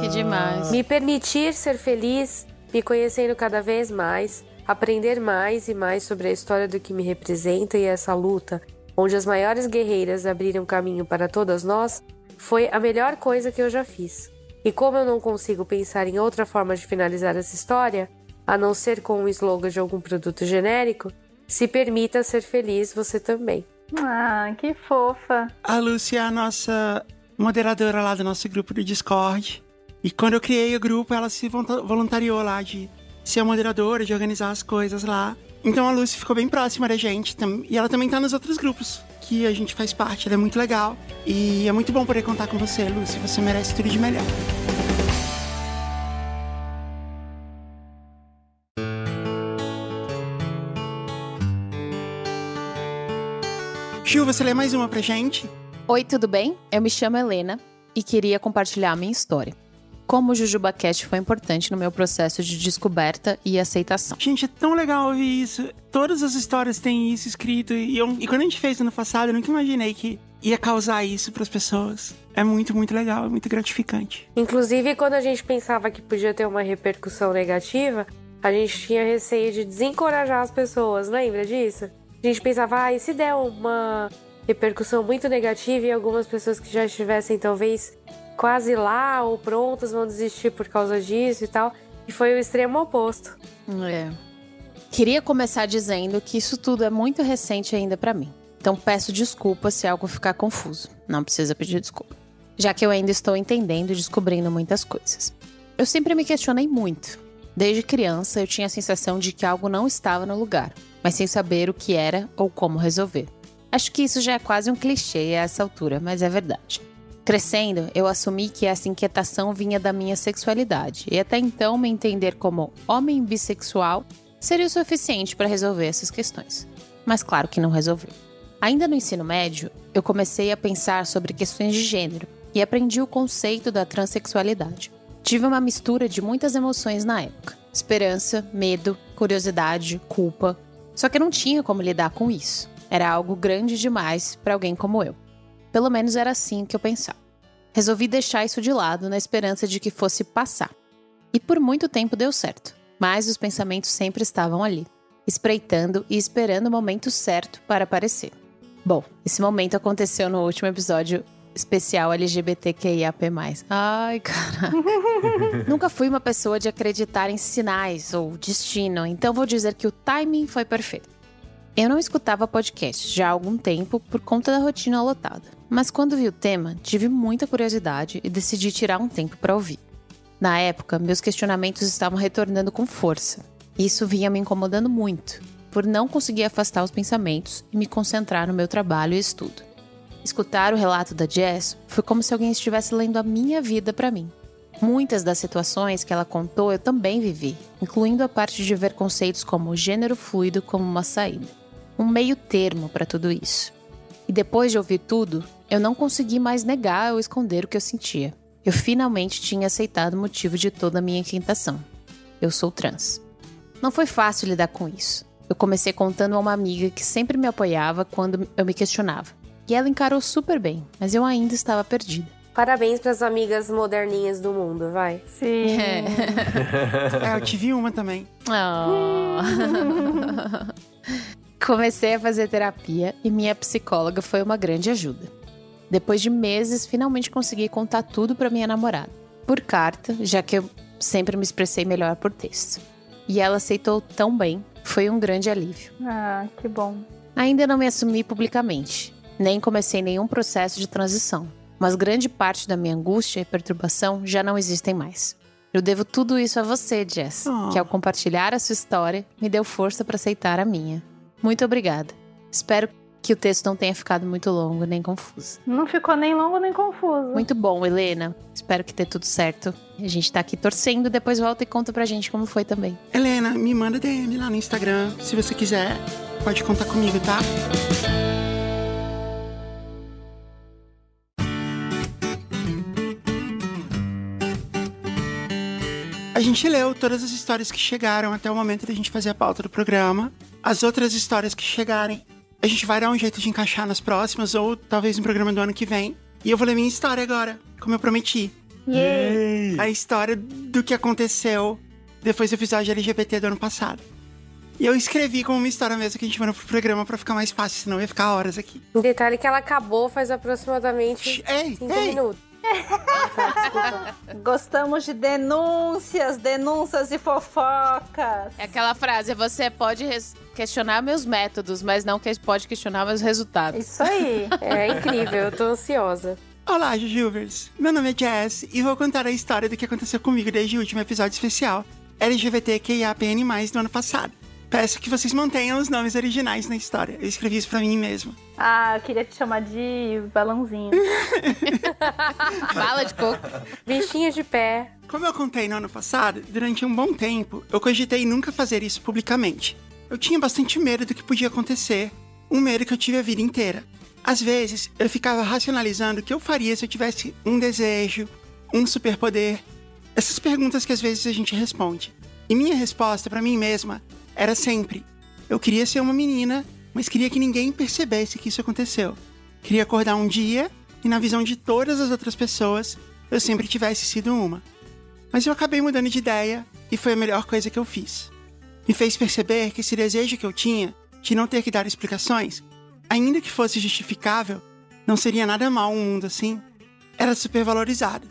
Que demais. Me permitir ser feliz, me conhecendo cada vez mais, aprender mais e mais sobre a história do que me representa e essa luta, onde as maiores guerreiras abriram caminho para todas nós, foi a melhor coisa que eu já fiz. E como eu não consigo pensar em outra forma de finalizar essa história, a não ser com o slogan de algum produto genérico, se permita ser feliz você também. ah, que fofa. A Lúcia é a nossa moderadora lá do nosso grupo do Discord. E quando eu criei o grupo, ela se voluntariou lá de ser a moderadora, de organizar as coisas lá. Então a Lucy ficou bem próxima da gente. E ela também tá nos outros grupos que a gente faz parte. Ela é muito legal. E é muito bom poder contar com você, Lucy. Você merece tudo de melhor. Ju, você lê mais uma pra gente? Oi, tudo bem? Eu me chamo Helena e queria compartilhar a minha história. Como o JujubaCast foi importante no meu processo de descoberta e aceitação. Gente, é tão legal ouvir isso. Todas as histórias têm isso escrito. E, eu, e quando a gente fez ano passado, eu nunca imaginei que ia causar isso para as pessoas. É muito, muito legal, é muito gratificante. Inclusive, quando a gente pensava que podia ter uma repercussão negativa, a gente tinha receio de desencorajar as pessoas, lembra disso? A gente pensava, ah, e se der uma repercussão muito negativa e algumas pessoas que já estivessem talvez quase lá ou prontas vão desistir por causa disso e tal. E foi o extremo oposto. É. Queria começar dizendo que isso tudo é muito recente ainda para mim. Então peço desculpa se algo ficar confuso. Não precisa pedir desculpa. Já que eu ainda estou entendendo e descobrindo muitas coisas. Eu sempre me questionei muito. Desde criança eu tinha a sensação de que algo não estava no lugar mas sem saber o que era ou como resolver. Acho que isso já é quase um clichê a essa altura, mas é verdade. Crescendo, eu assumi que essa inquietação vinha da minha sexualidade, e até então me entender como homem bissexual seria o suficiente para resolver essas questões. Mas claro que não resolveu. Ainda no ensino médio, eu comecei a pensar sobre questões de gênero e aprendi o conceito da transexualidade. Tive uma mistura de muitas emoções na época: esperança, medo, curiosidade, culpa, só que eu não tinha como lidar com isso. Era algo grande demais para alguém como eu. Pelo menos era assim que eu pensava. Resolvi deixar isso de lado na esperança de que fosse passar. E por muito tempo deu certo, mas os pensamentos sempre estavam ali, espreitando e esperando o momento certo para aparecer. Bom, esse momento aconteceu no último episódio especial LGBTQIAP+. Ai, cara. Nunca fui uma pessoa de acreditar em sinais ou destino, então vou dizer que o timing foi perfeito. Eu não escutava podcast já há algum tempo por conta da rotina lotada, mas quando vi o tema, tive muita curiosidade e decidi tirar um tempo para ouvir. Na época, meus questionamentos estavam retornando com força. Isso vinha me incomodando muito, por não conseguir afastar os pensamentos e me concentrar no meu trabalho e estudo. Escutar o relato da Jess foi como se alguém estivesse lendo a minha vida para mim. Muitas das situações que ela contou eu também vivi, incluindo a parte de ver conceitos como gênero fluido como uma saída. Um meio termo para tudo isso. E depois de ouvir tudo, eu não consegui mais negar ou esconder o que eu sentia. Eu finalmente tinha aceitado o motivo de toda a minha inquietação. Eu sou trans. Não foi fácil lidar com isso. Eu comecei contando a uma amiga que sempre me apoiava quando eu me questionava. E ela encarou super bem, mas eu ainda estava perdida. Parabéns para as amigas moderninhas do mundo, vai. Sim. É, é eu tive uma também. Oh. Comecei a fazer terapia e minha psicóloga foi uma grande ajuda. Depois de meses, finalmente consegui contar tudo para minha namorada. Por carta, já que eu sempre me expressei melhor por texto. E ela aceitou tão bem, foi um grande alívio. Ah, que bom. Ainda não me assumi publicamente, nem comecei nenhum processo de transição, mas grande parte da minha angústia e perturbação já não existem mais. Eu devo tudo isso a você, Jess, oh. que ao compartilhar a sua história me deu força para aceitar a minha. Muito obrigada. Espero que o texto não tenha ficado muito longo nem confuso. Não ficou nem longo nem confuso. Muito bom, Helena. Espero que dê tudo certo. A gente tá aqui torcendo, depois volta e conta pra gente como foi também. Helena, me manda DM lá no Instagram, se você quiser. Pode contar comigo, tá? A gente leu todas as histórias que chegaram até o momento da gente fazer a pauta do programa. As outras histórias que chegarem, a gente vai dar um jeito de encaixar nas próximas ou talvez no programa do ano que vem. E eu vou ler minha história agora, como eu prometi. Yay. A história do que aconteceu depois do episódio LGBT do ano passado. E eu escrevi como uma história mesmo que a gente manda pro programa pra ficar mais fácil, senão ia ficar horas aqui. Um detalhe que ela acabou faz aproximadamente 5 minutos. Gostamos de denúncias, denúncias e fofocas. É aquela frase: você pode questionar meus métodos, mas não pode questionar meus resultados. Isso aí. é incrível, eu tô ansiosa. Olá, Jujubers! Meu nome é Jess e vou contar a história do que aconteceu comigo desde o último episódio especial LGBTQIAPN+, do ano passado. Peço que vocês mantenham os nomes originais na história. Eu escrevi isso pra mim mesmo. Ah, eu queria te chamar de balãozinho. Bala de coco. Bichinho de pé. Como eu contei no ano passado, durante um bom tempo, eu cogitei nunca fazer isso publicamente. Eu tinha bastante medo do que podia acontecer, um medo que eu tive a vida inteira. Às vezes, eu ficava racionalizando o que eu faria se eu tivesse um desejo, um superpoder. Essas perguntas que às vezes a gente responde. E minha resposta para mim mesma era sempre: eu queria ser uma menina, mas queria que ninguém percebesse que isso aconteceu. Queria acordar um dia e, na visão de todas as outras pessoas, eu sempre tivesse sido uma. Mas eu acabei mudando de ideia e foi a melhor coisa que eu fiz. Me fez perceber que esse desejo que eu tinha de não ter que dar explicações, ainda que fosse justificável, não seria nada mal um mundo assim, era supervalorizado.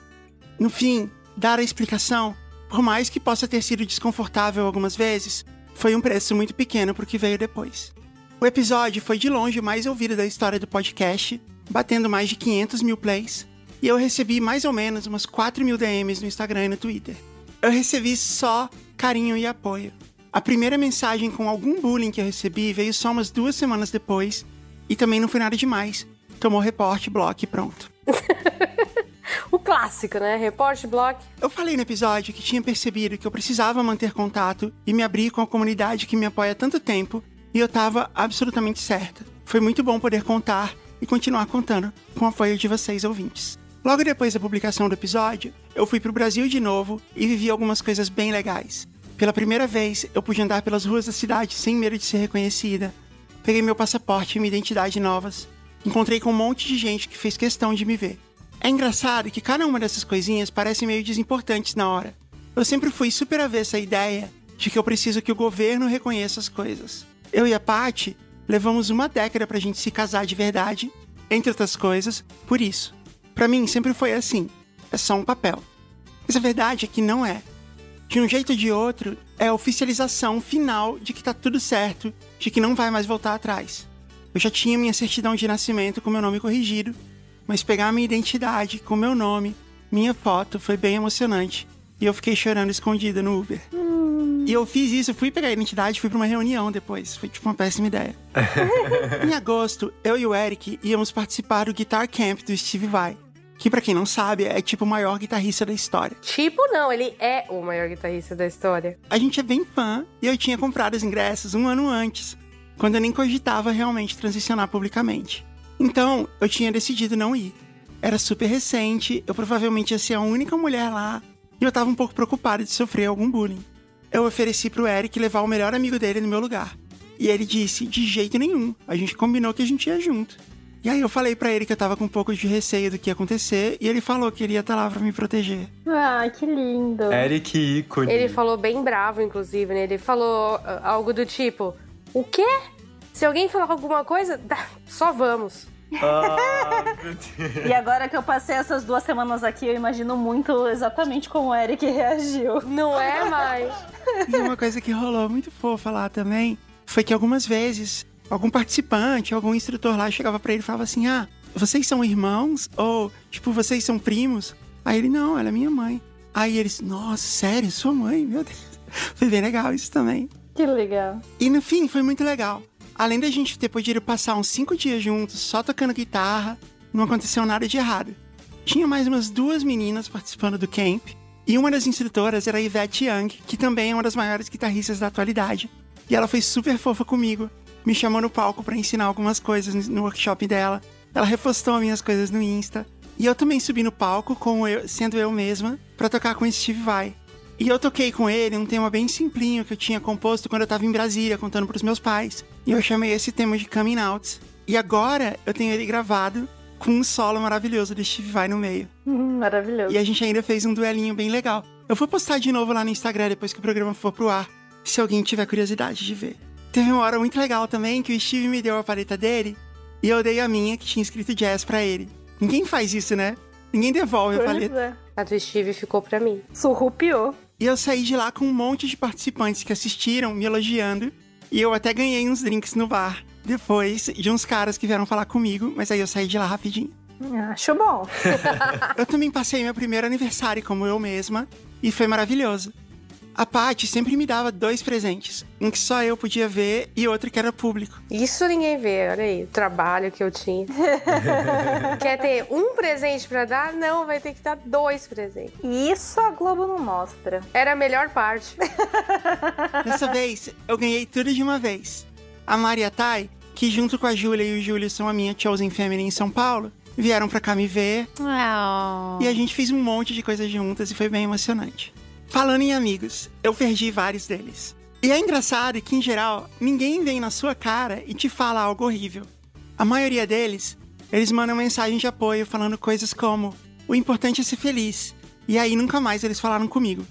No fim, dar a explicação, por mais que possa ter sido desconfortável algumas vezes, foi um preço muito pequeno para o que veio depois. O episódio foi de longe o mais ouvido da história do podcast, batendo mais de 500 mil plays, e eu recebi mais ou menos umas 4 mil DMs no Instagram e no Twitter. Eu recebi só carinho e apoio. A primeira mensagem com algum bullying que eu recebi veio só umas duas semanas depois, e também não foi nada demais. Tomou reporte, bloco e pronto. o clássico, né? Reporte, bloco. Eu falei no episódio que tinha percebido que eu precisava manter contato e me abrir com a comunidade que me apoia há tanto tempo, e eu tava absolutamente certa. Foi muito bom poder contar e continuar contando com o apoio de vocês ouvintes. Logo depois da publicação do episódio, eu fui pro Brasil de novo e vivi algumas coisas bem legais. Pela primeira vez, eu pude andar pelas ruas da cidade sem medo de ser reconhecida. Peguei meu passaporte e minha identidade novas. Encontrei com um monte de gente que fez questão de me ver. É engraçado que cada uma dessas coisinhas parece meio desimportantes na hora. Eu sempre fui super avessa à ideia de que eu preciso que o governo reconheça as coisas. Eu e a Paty levamos uma década pra gente se casar de verdade, entre outras coisas, por isso. Para mim sempre foi assim, é só um papel. Mas a verdade é que não é. De um jeito ou de outro, é a oficialização final de que tá tudo certo, de que não vai mais voltar atrás. Eu já tinha minha certidão de nascimento com meu nome corrigido, mas pegar minha identidade com meu nome, minha foto, foi bem emocionante. E eu fiquei chorando escondida no Uber. E eu fiz isso, fui pegar a identidade e fui pra uma reunião depois. Foi tipo uma péssima ideia. em agosto, eu e o Eric íamos participar do Guitar Camp do Steve Vai. Que para quem não sabe, é tipo o maior guitarrista da história. Tipo não, ele é o maior guitarrista da história. A gente é bem fã e eu tinha comprado os ingressos um ano antes, quando eu nem cogitava realmente transicionar publicamente. Então, eu tinha decidido não ir. Era super recente, eu provavelmente ia ser a única mulher lá, e eu tava um pouco preocupado de sofrer algum bullying. Eu ofereci pro Eric levar o melhor amigo dele no meu lugar. E ele disse: de jeito nenhum, a gente combinou que a gente ia junto. E aí eu falei para ele que eu tava com um pouco de receio do que ia acontecer, e ele falou que ele ia estar tá lá pra me proteger. Ah, que lindo. Eric ícone. Ele falou bem bravo, inclusive, né? Ele falou uh, algo do tipo: O quê? Se alguém falar alguma coisa, só vamos. Ah, e agora que eu passei essas duas semanas aqui, eu imagino muito exatamente como o Eric reagiu. Não é mais? E uma coisa que rolou muito fofa lá também foi que algumas vezes algum participante, algum instrutor lá chegava para ele e falava assim: Ah, vocês são irmãos? Ou, tipo, vocês são primos? Aí ele, não, ela é minha mãe. Aí eles, nossa, sério, sua mãe? Meu Deus. Foi bem legal isso também. Que legal. E no fim, foi muito legal. Além da gente ter podido passar uns cinco dias juntos só tocando guitarra, não aconteceu nada de errado. Tinha mais umas duas meninas participando do camp, e uma das instrutoras era a Yvette Young, que também é uma das maiores guitarristas da atualidade. E ela foi super fofa comigo, me chamou no palco para ensinar algumas coisas no workshop dela. Ela repostou minhas coisas no Insta. E eu também subi no palco, com eu, sendo eu mesma, para tocar com Steve Vai. E eu toquei com ele um tema bem simplinho que eu tinha composto quando eu tava em Brasília, contando pros meus pais. E eu chamei esse tema de Coming Out. E agora eu tenho ele gravado com um solo maravilhoso de Steve Vai no meio. Hum, maravilhoso. E a gente ainda fez um duelinho bem legal. Eu vou postar de novo lá no Instagram depois que o programa for pro ar, se alguém tiver curiosidade de ver. Teve uma hora muito legal também que o Steve me deu a paleta dele e eu dei a minha que tinha escrito jazz para ele. Ninguém faz isso, né? Ninguém devolve pois a paleta. É. A do Steve ficou pra mim. Surrupiou. E eu saí de lá com um monte de participantes que assistiram, me elogiando. E eu até ganhei uns drinks no bar. Depois de uns caras que vieram falar comigo, mas aí eu saí de lá rapidinho. Acho bom. eu também passei meu primeiro aniversário como eu mesma e foi maravilhoso. A Paty sempre me dava dois presentes, um que só eu podia ver e outro que era público. Isso ninguém vê, olha aí, o trabalho que eu tinha. Quer ter um presente para dar? Não, vai ter que dar dois presentes. Isso a Globo não mostra. Era a melhor parte. Dessa vez, eu ganhei tudo de uma vez. A Maria Tai, que junto com a Júlia e o Júlio são a minha Chosen Family em São Paulo, vieram para cá me ver. Oh. E a gente fez um monte de coisas juntas e foi bem emocionante. Falando em amigos, eu perdi vários deles. E é engraçado que, em geral, ninguém vem na sua cara e te fala algo horrível. A maioria deles, eles mandam mensagem de apoio falando coisas como: o importante é ser feliz. E aí nunca mais eles falaram comigo.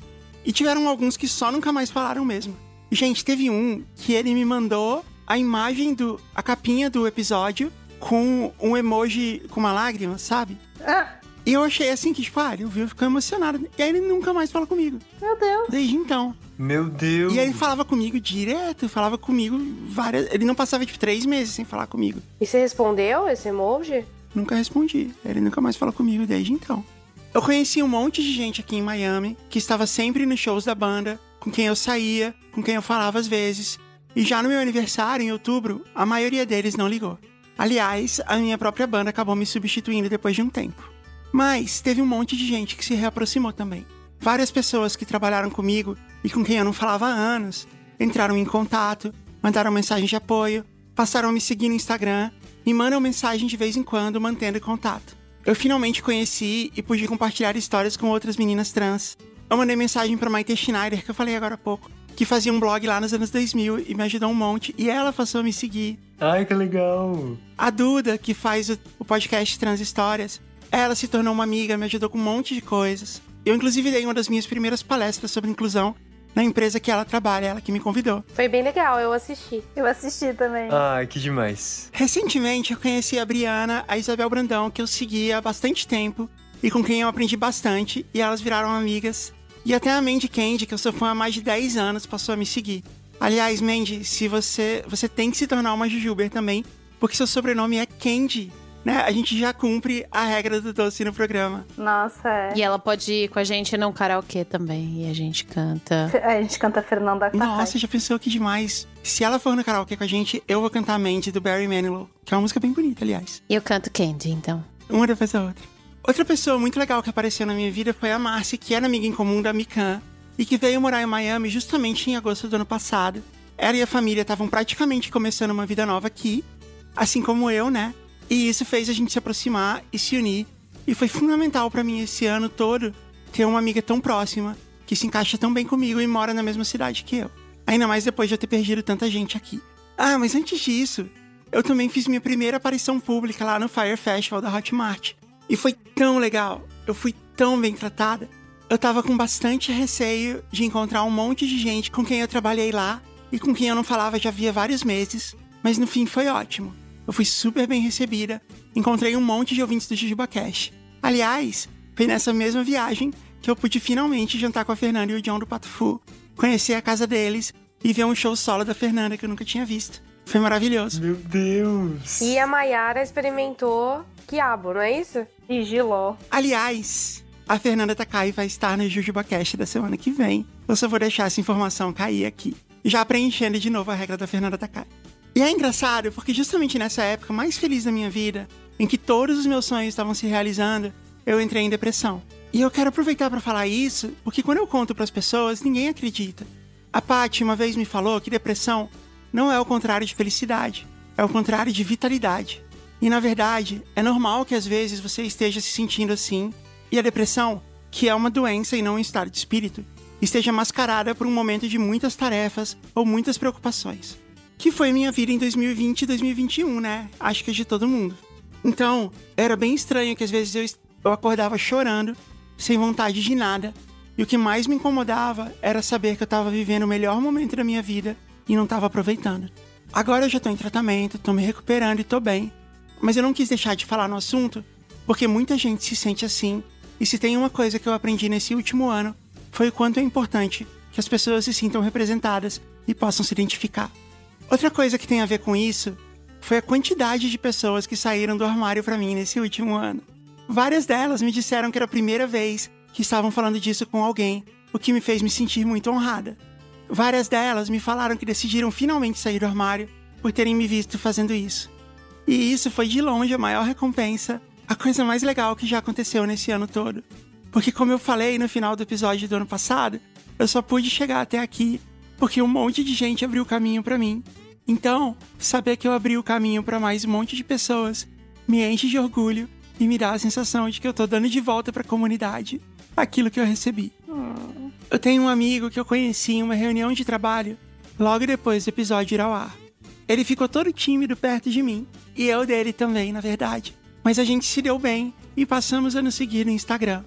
E tiveram alguns que só nunca mais falaram mesmo. Gente, teve um que ele me mandou a imagem do. a capinha do episódio com um emoji com uma lágrima, sabe? Ah, E eu achei assim que, tipo, ah, ele ouviu, ficou emocionado. E aí ele nunca mais fala comigo. meu Deus. Desde então. Meu Deus. E aí ele falava comigo direto, falava comigo várias. Ele não passava, tipo, três meses sem falar comigo. E você respondeu esse emoji? Nunca respondi. Ele nunca mais falou comigo desde então. Eu conheci um monte de gente aqui em Miami que estava sempre nos shows da banda, com quem eu saía, com quem eu falava às vezes. E já no meu aniversário, em outubro, a maioria deles não ligou. Aliás, a minha própria banda acabou me substituindo depois de um tempo. Mas teve um monte de gente que se reaproximou também. Várias pessoas que trabalharam comigo e com quem eu não falava há anos entraram em contato, mandaram mensagem de apoio, passaram a me seguir no Instagram e mandam mensagem de vez em quando mantendo contato. Eu finalmente conheci e pude compartilhar histórias com outras meninas trans. Eu mandei mensagem para Maite Schneider, que eu falei agora há pouco, que fazia um blog lá nos anos 2000 e me ajudou um monte, e ela passou a me seguir. Ai, que legal. A Duda, que faz o, o podcast Trans Histórias, ela se tornou uma amiga, me ajudou com um monte de coisas. Eu, inclusive, dei uma das minhas primeiras palestras sobre inclusão na empresa que ela trabalha, ela que me convidou. Foi bem legal, eu assisti. Eu assisti também. Ai, que demais. Recentemente, eu conheci a Briana, a Isabel Brandão, que eu seguia há bastante tempo e com quem eu aprendi bastante, e elas viraram amigas. E até a Mandy Candy, que eu sou fã há mais de 10 anos, passou a me seguir. Aliás, Mandy, se você, você tem que se tornar uma Jujuber também, porque seu sobrenome é Candy. Né? A gente já cumpre a regra do doce no programa. Nossa, é. E ela pode ir com a gente num karaokê também. E a gente canta. A gente canta Fernanda Takai. Nossa, já pensou que demais. Se ela for no karaokê com a gente, eu vou cantar Mandy do Barry Manilow, que é uma música bem bonita, aliás. E eu canto Candy, então. Uma depois da outra. Outra pessoa muito legal que apareceu na minha vida foi a Marcy, que era amiga em comum da Mikan, e que veio morar em Miami justamente em agosto do ano passado. Ela e a família estavam praticamente começando uma vida nova aqui, assim como eu, né? E isso fez a gente se aproximar e se unir. E foi fundamental para mim esse ano todo ter uma amiga tão próxima, que se encaixa tão bem comigo e mora na mesma cidade que eu. Ainda mais depois de eu ter perdido tanta gente aqui. Ah, mas antes disso, eu também fiz minha primeira aparição pública lá no Fire Festival da Hotmart. E foi tão legal, eu fui tão bem tratada. Eu tava com bastante receio de encontrar um monte de gente com quem eu trabalhei lá e com quem eu não falava já havia vários meses, mas no fim foi ótimo. Eu fui super bem recebida, encontrei um monte de ouvintes do JujubaCast. Aliás, foi nessa mesma viagem que eu pude finalmente jantar com a Fernanda e o John do Pato Fu, conhecer a casa deles e ver um show solo da Fernanda que eu nunca tinha visto. Foi maravilhoso. Meu Deus. E a Mayara experimentou quiabo, não é isso? E Giló. Aliás, a Fernanda Takai vai estar no JujubaCast da semana que vem. Eu só vou deixar essa informação cair aqui. Já preenchendo de novo a regra da Fernanda Takai. E é engraçado porque justamente nessa época mais feliz da minha vida, em que todos os meus sonhos estavam se realizando, eu entrei em depressão. E eu quero aproveitar para falar isso, porque quando eu conto para as pessoas, ninguém acredita. A Paty uma vez me falou que depressão não é o contrário de felicidade, é o contrário de vitalidade. E na verdade, é normal que às vezes você esteja se sentindo assim, e a depressão, que é uma doença e não um estado de espírito, esteja mascarada por um momento de muitas tarefas ou muitas preocupações. Que foi minha vida em 2020 e 2021, né? Acho que é de todo mundo. Então, era bem estranho que às vezes eu, eu acordava chorando, sem vontade de nada, e o que mais me incomodava era saber que eu estava vivendo o melhor momento da minha vida e não estava aproveitando. Agora eu já tô em tratamento, tô me recuperando e tô bem. Mas eu não quis deixar de falar no assunto, porque muita gente se sente assim. E se tem uma coisa que eu aprendi nesse último ano, foi o quanto é importante que as pessoas se sintam representadas e possam se identificar. Outra coisa que tem a ver com isso foi a quantidade de pessoas que saíram do armário para mim nesse último ano. Várias delas me disseram que era a primeira vez que estavam falando disso com alguém, o que me fez me sentir muito honrada. Várias delas me falaram que decidiram finalmente sair do armário por terem me visto fazendo isso. E isso foi de longe a maior recompensa, a coisa mais legal que já aconteceu nesse ano todo. Porque, como eu falei no final do episódio do ano passado, eu só pude chegar até aqui porque um monte de gente abriu o caminho para mim. Então, saber que eu abri o caminho para mais um monte de pessoas me enche de orgulho e me dá a sensação de que eu tô dando de volta para a comunidade aquilo que eu recebi. Hum. Eu tenho um amigo que eu conheci em uma reunião de trabalho logo depois do episódio ir ao ar. Ele ficou todo tímido perto de mim, e eu dele também, na verdade. Mas a gente se deu bem e passamos a nos seguir no Instagram.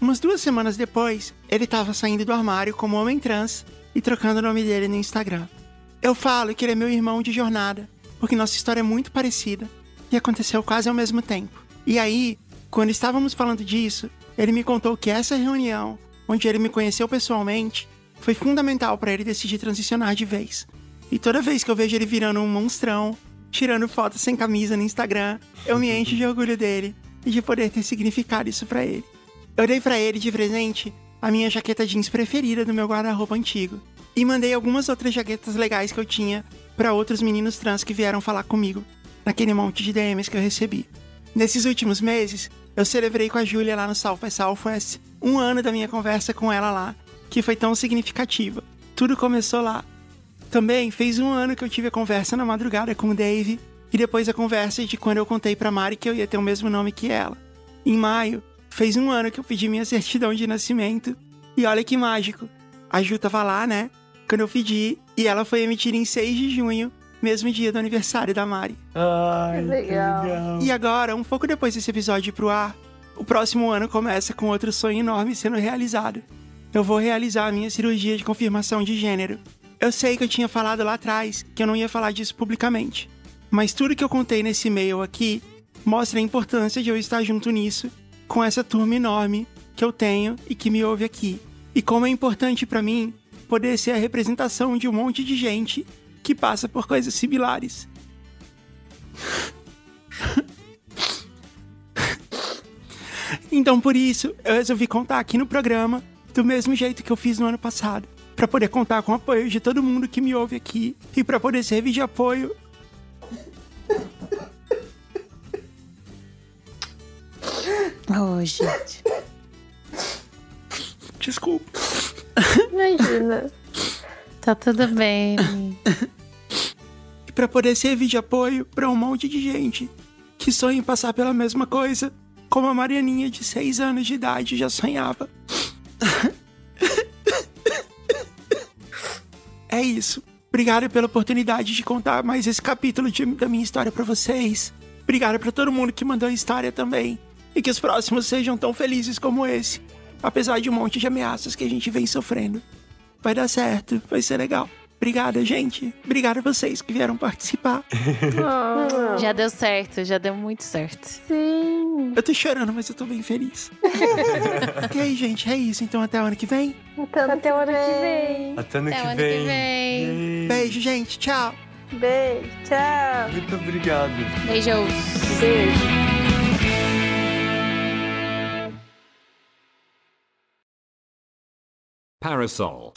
Umas duas semanas depois, ele estava saindo do armário como homem trans e trocando o nome dele no Instagram. Eu falo que ele é meu irmão de jornada, porque nossa história é muito parecida e aconteceu quase ao mesmo tempo. E aí, quando estávamos falando disso, ele me contou que essa reunião, onde ele me conheceu pessoalmente, foi fundamental para ele decidir transicionar de vez. E toda vez que eu vejo ele virando um monstrão, tirando fotos sem camisa no Instagram, eu me encho de orgulho dele e de poder ter significado isso para ele. Eu dei para ele de presente a minha jaqueta jeans preferida do meu guarda-roupa antigo e mandei algumas outras jaquetas legais que eu tinha para outros meninos trans que vieram falar comigo naquele monte de DMs que eu recebi. Nesses últimos meses, eu celebrei com a Júlia lá no South by Southwest um ano da minha conversa com ela lá, que foi tão significativa. Tudo começou lá. Também fez um ano que eu tive a conversa na madrugada com o Dave e depois a conversa de quando eu contei pra Mari que eu ia ter o mesmo nome que ela. Em maio, fez um ano que eu pedi minha certidão de nascimento e olha que mágico. A Ju tava lá, né? Quando eu pedi e ela foi emitida em 6 de junho mesmo dia do aniversário da Mari. Ai, que legal. legal. E agora, um pouco depois desse episódio ir pro ar, o próximo ano começa com outro sonho enorme sendo realizado. Eu vou realizar a minha cirurgia de confirmação de gênero. Eu sei que eu tinha falado lá atrás que eu não ia falar disso publicamente, mas tudo que eu contei nesse e-mail aqui mostra a importância de eu estar junto nisso, com essa turma enorme que eu tenho e que me ouve aqui. E como é importante para mim poder ser a representação de um monte de gente que passa por coisas similares. Então, por isso, eu resolvi contar aqui no programa do mesmo jeito que eu fiz no ano passado, para poder contar com o apoio de todo mundo que me ouve aqui e para poder servir de apoio. Oh, gente. Desculpa. Imagina. Tá tudo bem. e para poder servir de apoio para um monte de gente que sonha em passar pela mesma coisa, como a Marianinha de 6 anos de idade já sonhava. é isso. Obrigado pela oportunidade de contar mais esse capítulo de, da minha história para vocês. Obrigado para todo mundo que mandou a história também. E que os próximos sejam tão felizes como esse, apesar de um monte de ameaças que a gente vem sofrendo vai dar certo, vai ser legal. Obrigada, gente. Obrigada a vocês que vieram participar. Oh. Já deu certo, já deu muito certo. Sim. Eu tô chorando, mas eu tô bem feliz. ok, gente, é isso. Então até o ano que vem. Até, até o ano que vem. Até ano, até que, ano vem. que vem. Beijo, gente. Tchau. Beijo. Tchau. Muito obrigado. Beijos. Beijo. Parasol